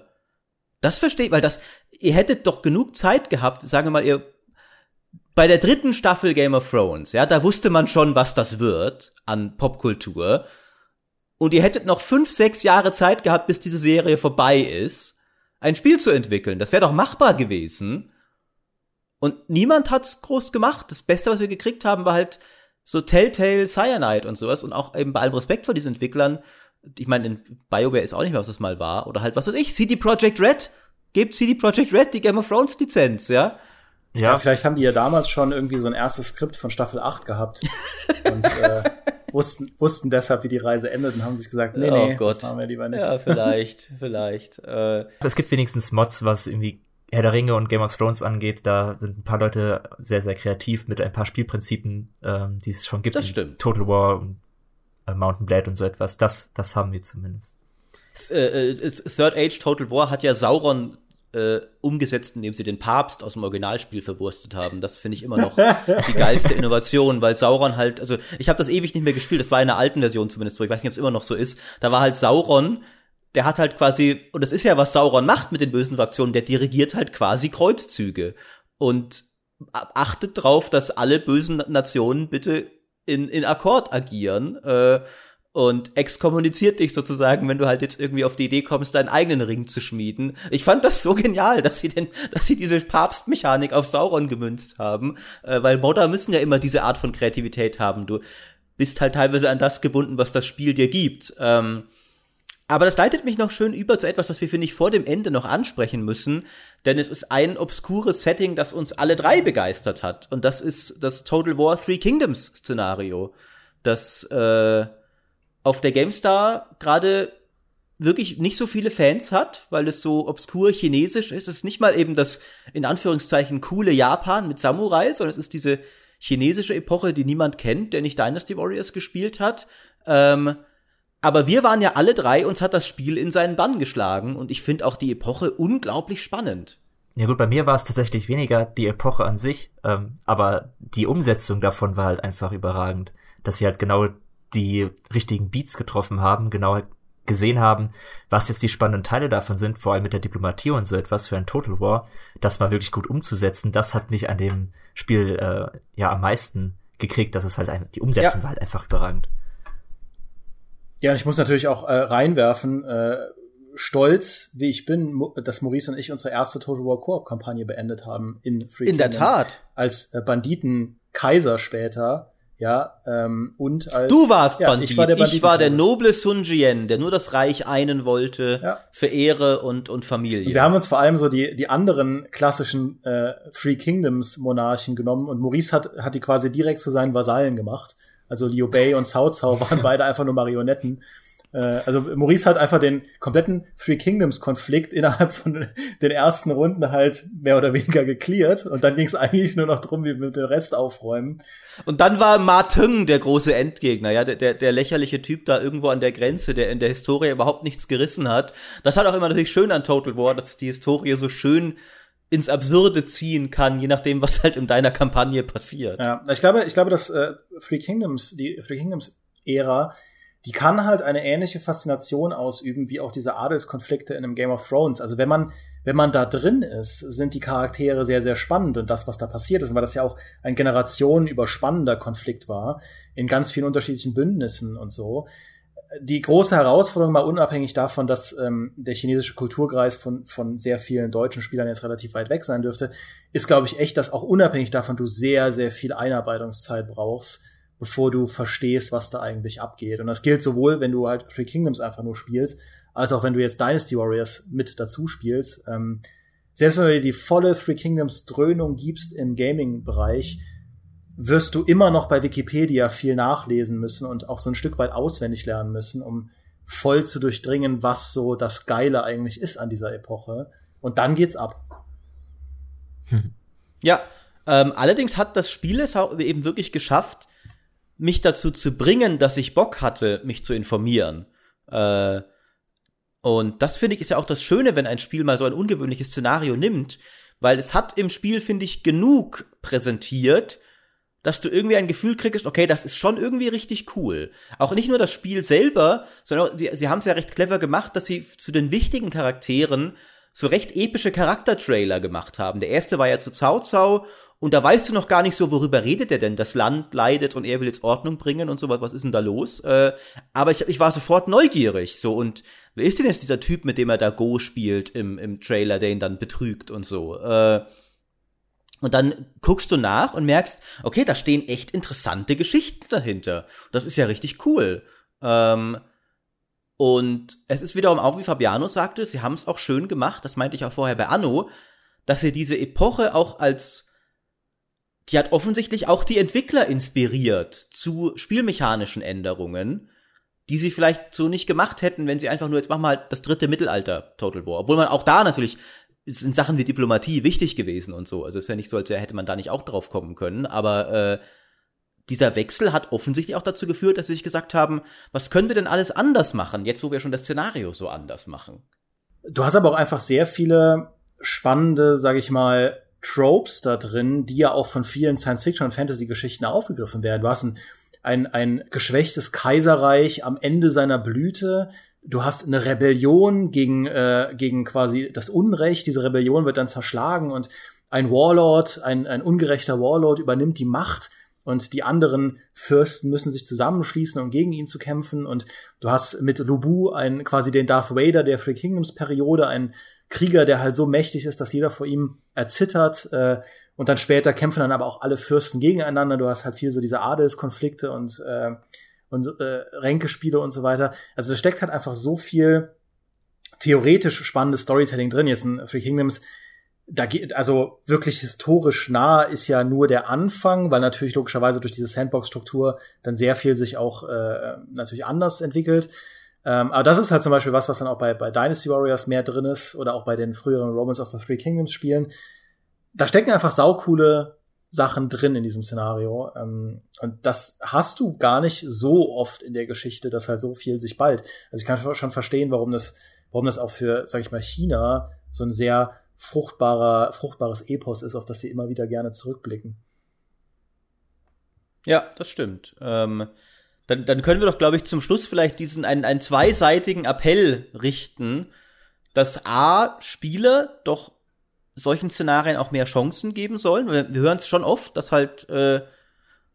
das verstehe ich, weil das, ihr hättet doch genug Zeit gehabt, sagen wir mal, ihr bei der dritten Staffel Game of Thrones, ja, da wusste man schon, was das wird an Popkultur. Und ihr hättet noch fünf, sechs Jahre Zeit gehabt, bis diese Serie vorbei ist, ein Spiel zu entwickeln. Das wäre doch machbar gewesen. Und niemand hat's groß gemacht. Das Beste, was wir gekriegt haben, war halt so Telltale Cyanide und sowas. Und auch eben bei allem Respekt vor diesen Entwicklern. Ich meine, in BioWare ist auch nicht mehr, was das mal war. Oder halt, was weiß ich, CD Projekt Red. Gebt CD Projekt Red die Game of Thrones Lizenz, ja? Ja, Ja, vielleicht haben die ja damals schon irgendwie so ein erstes Skript von Staffel 8 gehabt und äh, wussten, wussten deshalb, wie die Reise endet und haben sich gesagt, nee, Oh nee, Gott. das machen wir lieber nicht. Ja, vielleicht, vielleicht. Äh, es gibt wenigstens Mods, was irgendwie Herr der Ringe und Game of Thrones angeht. Da sind ein paar Leute sehr, sehr kreativ mit ein paar Spielprinzipien, ähm, die es schon gibt. Das stimmt. Total War und äh, Mountain Blade und so etwas. Das, das haben wir zumindest. äh, äh, Third Age Total War hat ja Sauron äh, umgesetzt, indem sie den Papst aus dem Originalspiel verwurstet haben. Das finde ich immer noch die geilste Innovation, weil Sauron halt, also ich habe das ewig nicht mehr gespielt, das war in der alten Version zumindest so, ich weiß nicht, ob es immer noch so ist. Da war halt Sauron, der hat halt quasi, und das ist ja, was Sauron macht mit den bösen Fraktionen, der dirigiert halt quasi Kreuzzüge. Und achtet drauf, dass alle bösen Nationen bitte in, in Akkord agieren. Äh, und exkommuniziert dich sozusagen, wenn du halt jetzt irgendwie auf die Idee kommst, deinen eigenen Ring zu schmieden. Ich fand das so genial, dass sie denn, dass sie diese Papstmechanik auf Sauron gemünzt haben, äh, weil Modder müssen ja immer diese Art von Kreativität haben. Du bist halt teilweise an das gebunden, was das Spiel dir gibt. Ähm, aber das leitet mich noch schön über zu etwas, was wir, finde ich, vor dem Ende noch ansprechen müssen. Denn es ist ein obskures Setting, das uns alle drei begeistert hat. Und das ist das Total War Three Kingdoms Szenario. Das äh, auf der GameStar gerade wirklich nicht so viele Fans hat, weil es so obskur chinesisch ist. Es ist nicht mal eben das in Anführungszeichen coole Japan mit Samurai, sondern es ist diese chinesische Epoche, die niemand kennt, der nicht Dynasty Warriors gespielt hat. Ähm, aber wir waren ja alle drei, uns hat das Spiel in seinen Bann geschlagen und ich finde auch die Epoche unglaublich spannend. Ja gut, bei mir war es tatsächlich weniger die Epoche an sich, ähm, aber die Umsetzung davon war halt einfach überragend, dass sie halt genau die richtigen Beats getroffen haben, genau gesehen haben, was jetzt die spannenden Teile davon sind, vor allem mit der Diplomatie und so etwas für ein Total War, das mal wirklich gut umzusetzen, das hat mich an dem Spiel äh, ja am meisten gekriegt, dass es halt ein, die Umsetzung Ja. war halt einfach überragend. Ja, und ich muss natürlich auch äh, reinwerfen, äh, stolz, wie ich bin, Mo- dass Maurice und ich unsere erste Total War Koop-Kampagne beendet haben in Free In der Kingdoms. Tat. Als äh, Banditen-Kaiser später, ja, ähm, und als Du warst ja, Bandit. Ich war der, ich war der noble Sun Jian, der nur das Reich einen wollte Ja. für Ehre und, und Familie. Und wir haben uns vor allem so die, die anderen klassischen äh, Three Kingdoms Monarchen genommen und Maurice hat, hat die quasi direkt zu seinen Vasallen gemacht. Also Liu Bei und Cao Cao waren beide einfach nur Marionetten. Äh, also Maurice hat einfach den kompletten Three Kingdoms Konflikt innerhalb von den ersten Runden halt mehr oder weniger geklärt und dann ging es eigentlich nur noch drum, wie wir dem Rest aufräumen. Und dann war Ma Teng der große Endgegner, ja, der, der, der lächerliche Typ da irgendwo an der Grenze, der in der Historie überhaupt nichts gerissen hat. Das hat auch immer natürlich schön an Total War, dass die Historie so schön ins Absurde ziehen kann, je nachdem, was halt in deiner Kampagne passiert. Ja, ich glaube, ich glaube, dass äh, Three Kingdoms, die Three Kingdoms Ära, die kann halt eine ähnliche Faszination ausüben wie auch diese Adelskonflikte in einem Game of Thrones. Also wenn man wenn man da drin ist, sind die Charaktere sehr, sehr spannend und das, was da passiert ist, weil das ja auch ein generationenüberspannender Konflikt war, in ganz vielen unterschiedlichen Bündnissen und so. Die große Herausforderung, mal unabhängig davon, dass ähm, der chinesische Kulturkreis von, von sehr vielen deutschen Spielern jetzt relativ weit weg sein dürfte, ist, glaube ich, echt, dass auch unabhängig davon du sehr, sehr viel Einarbeitungszeit brauchst, bevor du verstehst, was da eigentlich abgeht. Und das gilt sowohl, wenn du halt Three Kingdoms einfach nur spielst, als auch wenn du jetzt Dynasty Warriors mit dazu spielst. Ähm, selbst wenn du dir die volle Three Kingdoms Dröhnung gibst im Gaming-Bereich, wirst du immer noch bei Wikipedia viel nachlesen müssen und auch so ein Stück weit auswendig lernen müssen, um voll zu durchdringen, was so das Geile eigentlich ist an dieser Epoche. Und dann geht's ab. Ja, ähm, allerdings hat das Spiel es eben wirklich geschafft, mich dazu zu bringen, dass ich Bock hatte, mich zu informieren. Äh, und das finde ich ist ja auch das Schöne, wenn ein Spiel mal so ein ungewöhnliches Szenario nimmt, weil es hat im Spiel, finde ich, genug präsentiert, dass du irgendwie ein Gefühl kriegst, okay, das ist schon irgendwie richtig cool. Auch nicht nur das Spiel selber, sondern sie, sie haben es ja recht clever gemacht, dass sie zu den wichtigen Charakteren so recht epische Charaktertrailer gemacht haben. Der erste war ja zu Cao Cao und da weißt du noch gar nicht so, worüber redet er denn? Das Land leidet und er will jetzt Ordnung bringen und so, was, was ist denn da los? Äh, aber ich, ich war sofort neugierig, so, und wer ist denn jetzt dieser Typ, mit dem er da Go spielt im, im Trailer, der ihn dann betrügt und so? Äh, und dann guckst du nach und merkst, okay, da stehen echt interessante Geschichten dahinter. Das ist ja richtig cool. Ähm, und es ist wiederum auch, wie Fabiano sagte, sie haben es auch schön gemacht, das meinte ich auch vorher bei Anno, dass sie diese Epoche auch als die hat offensichtlich auch die Entwickler inspiriert zu spielmechanischen Änderungen, die sie vielleicht so nicht gemacht hätten, wenn sie einfach nur, jetzt machen halt das dritte Mittelalter Total War. Obwohl man auch da natürlich, sind Sachen wie Diplomatie wichtig gewesen und so. Also ist ja nicht so, als hätte man da nicht auch drauf kommen können. Aber äh, dieser Wechsel hat offensichtlich auch dazu geführt, dass sie sich gesagt haben, was können wir denn alles anders machen, jetzt wo wir schon das Szenario so anders machen. Du hast aber auch einfach sehr viele spannende, sag ich mal, Tropes da drin, die ja auch von vielen Science-Fiction- und Fantasy-Geschichten aufgegriffen werden. Du hast ein, ein, ein geschwächtes Kaiserreich am Ende seiner Blüte. Du hast eine Rebellion gegen, äh, gegen quasi das Unrecht. Diese Rebellion wird dann zerschlagen und ein Warlord, ein, ein ungerechter Warlord übernimmt die Macht und die anderen Fürsten müssen sich zusammenschließen, um gegen ihn zu kämpfen. Und du hast mit Lubu einen, quasi den Darth Vader der Free Kingdoms Periode, einen Krieger, der halt so mächtig ist, dass jeder vor ihm erzittert. Äh, und dann später kämpfen dann aber auch alle Fürsten gegeneinander. Du hast halt viel so diese Adelskonflikte und, äh, und äh, Ränkespiele und so weiter. Also da steckt halt einfach so viel theoretisch spannendes Storytelling drin. Jetzt in Three Kingdoms, da geht, also wirklich historisch nah ist ja nur der Anfang, weil natürlich logischerweise durch diese Sandbox-Struktur dann sehr viel sich auch äh, natürlich anders entwickelt. Ähm, aber das ist halt zum Beispiel was, was dann auch bei, bei Dynasty Warriors mehr drin ist oder auch bei den früheren Romans of the Three Kingdoms Spielen. Da stecken einfach saukoole Sachen drin in diesem Szenario. Ähm, und das hast du gar nicht so oft in der Geschichte, dass halt so viel sich bald. Also ich kann schon verstehen, warum das, warum das auch für, sag ich mal, China so ein sehr fruchtbarer, fruchtbares Epos ist, auf das sie immer wieder gerne zurückblicken. Ja, das stimmt. Ähm dann, dann können wir doch, glaube ich, zum Schluss vielleicht diesen einen, einen zweiseitigen Appell richten, dass A, Spieler doch solchen Szenarien auch mehr Chancen geben sollen. Wir, wir hören es schon oft, dass halt äh,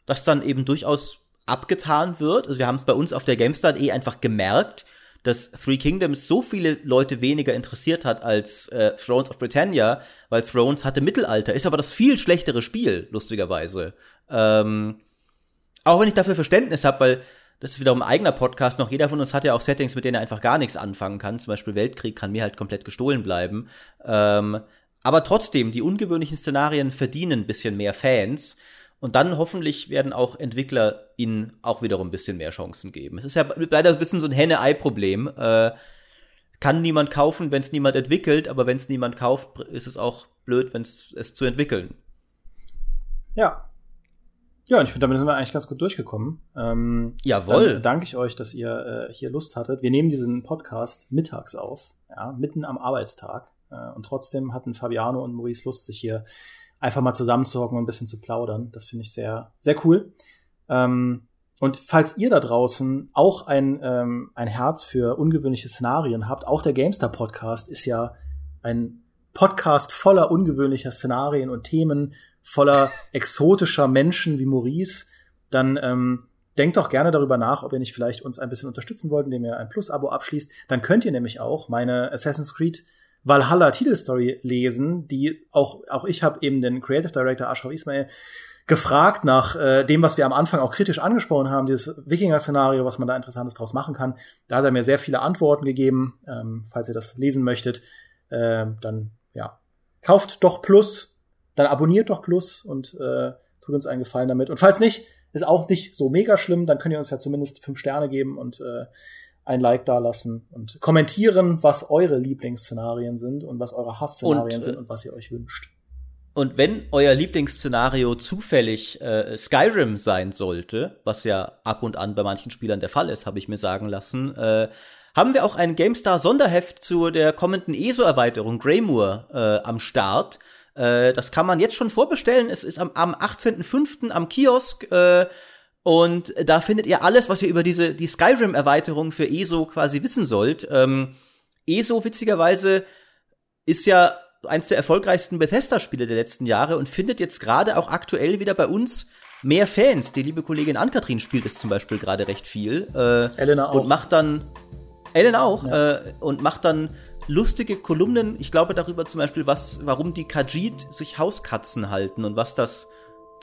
das dann eben durchaus abgetan wird. Also wir haben es bei uns auf der GameStar eh einfach gemerkt, dass Three Kingdoms so viele Leute weniger interessiert hat als äh, Thrones of Britannia, weil Thrones hatte Mittelalter, ist aber das viel schlechtere Spiel, lustigerweise. Ähm, auch wenn ich dafür Verständnis habe, weil das ist wiederum ein eigener Podcast noch. Jeder von uns hat ja auch Settings, mit denen er einfach gar nichts anfangen kann. Zum Beispiel Weltkrieg kann mir halt komplett gestohlen bleiben. Ähm, aber trotzdem, die ungewöhnlichen Szenarien verdienen ein bisschen mehr Fans. Und dann hoffentlich werden auch Entwickler ihnen auch wiederum ein bisschen mehr Chancen geben. Es ist ja leider ein bisschen so ein Henne-Ei-Problem. Äh, kann niemand kaufen, wenn es niemand entwickelt, aber wenn es niemand kauft, ist es auch blöd, wenn es es zu entwickeln. Ja, ja, und ich finde, damit sind wir eigentlich ganz gut durchgekommen. Ähm, Jawohl. Dann danke ich euch, dass ihr äh, hier Lust hattet. Wir nehmen diesen Podcast mittags auf, ja, mitten am Arbeitstag. Äh, und trotzdem hatten Fabiano und Maurice Lust, sich hier einfach mal zusammenzuhocken und ein bisschen zu plaudern. Das finde ich sehr, sehr cool. Ähm, und falls ihr da draußen auch ein, ähm, ein Herz für ungewöhnliche Szenarien habt, auch der GameStar Podcast ist ja ein Podcast voller ungewöhnlicher Szenarien und Themen, voller exotischer Menschen wie Maurice, dann ähm, denkt doch gerne darüber nach, ob ihr nicht vielleicht uns ein bisschen unterstützen wollt, indem ihr ein Plus-Abo abschließt. Dann könnt ihr nämlich auch meine Assassin's Creed Valhalla Titelstory lesen, die auch, auch ich habe eben den Creative Director Ashraf Ismail gefragt nach äh, dem, was wir am Anfang auch kritisch angesprochen haben, dieses Wikinger-Szenario, was man da Interessantes draus machen kann. Da hat er mir sehr viele Antworten gegeben. Ähm, falls ihr das lesen möchtet, äh, dann ja, kauft doch Plus, dann abonniert doch Plus und äh, tut uns einen Gefallen damit. Und falls nicht, ist auch nicht so mega schlimm, dann könnt ihr uns ja zumindest fünf Sterne geben und äh, ein Like dalassen und kommentieren, was eure Lieblingsszenarien sind und was eure Hassszenarien Und, äh, sind und was ihr euch wünscht. Und wenn euer Lieblingsszenario zufällig äh, Skyrim sein sollte, was ja ab und an bei manchen Spielern der Fall ist, habe ich mir sagen lassen, äh, haben wir auch ein GameStar Sonderheft zu der kommenden ESO-Erweiterung Greymoor äh, am Start. Äh, das kann man jetzt schon vorbestellen. Es ist am, am 18.05. am Kiosk. Und da findet ihr alles, was ihr über diese die Skyrim-Erweiterung für ESO quasi wissen sollt. Ähm, ESO witzigerweise ist ja eins der erfolgreichsten Bethesda-Spiele der letzten Jahre und findet jetzt gerade auch aktuell wieder bei uns mehr Fans. Die liebe Kollegin Ann-Kathrin spielt es zum Beispiel gerade recht viel. Äh, Elena auch. Und macht dann, Ellen auch, äh, und macht dann lustige Kolumnen, ich glaube darüber zum Beispiel, was, warum die Khajiit sich Hauskatzen halten und was das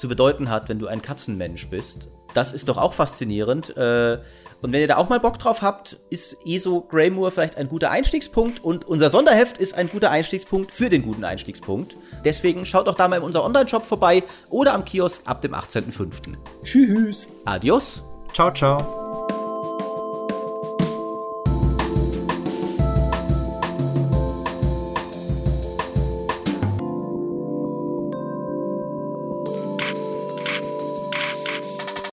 zu bedeuten hat, wenn du ein Katzenmensch bist. Das ist doch auch faszinierend. Äh, und wenn ihr da auch mal Bock drauf habt, ist ESO Greymoor vielleicht ein guter Einstiegspunkt und unser Sonderheft ist ein guter Einstiegspunkt für den guten Einstiegspunkt. Deswegen schaut doch da mal in unser Online-Shop vorbei oder am Kiosk ab dem 18.05. Tschüss. Adios. Ciao, ciao.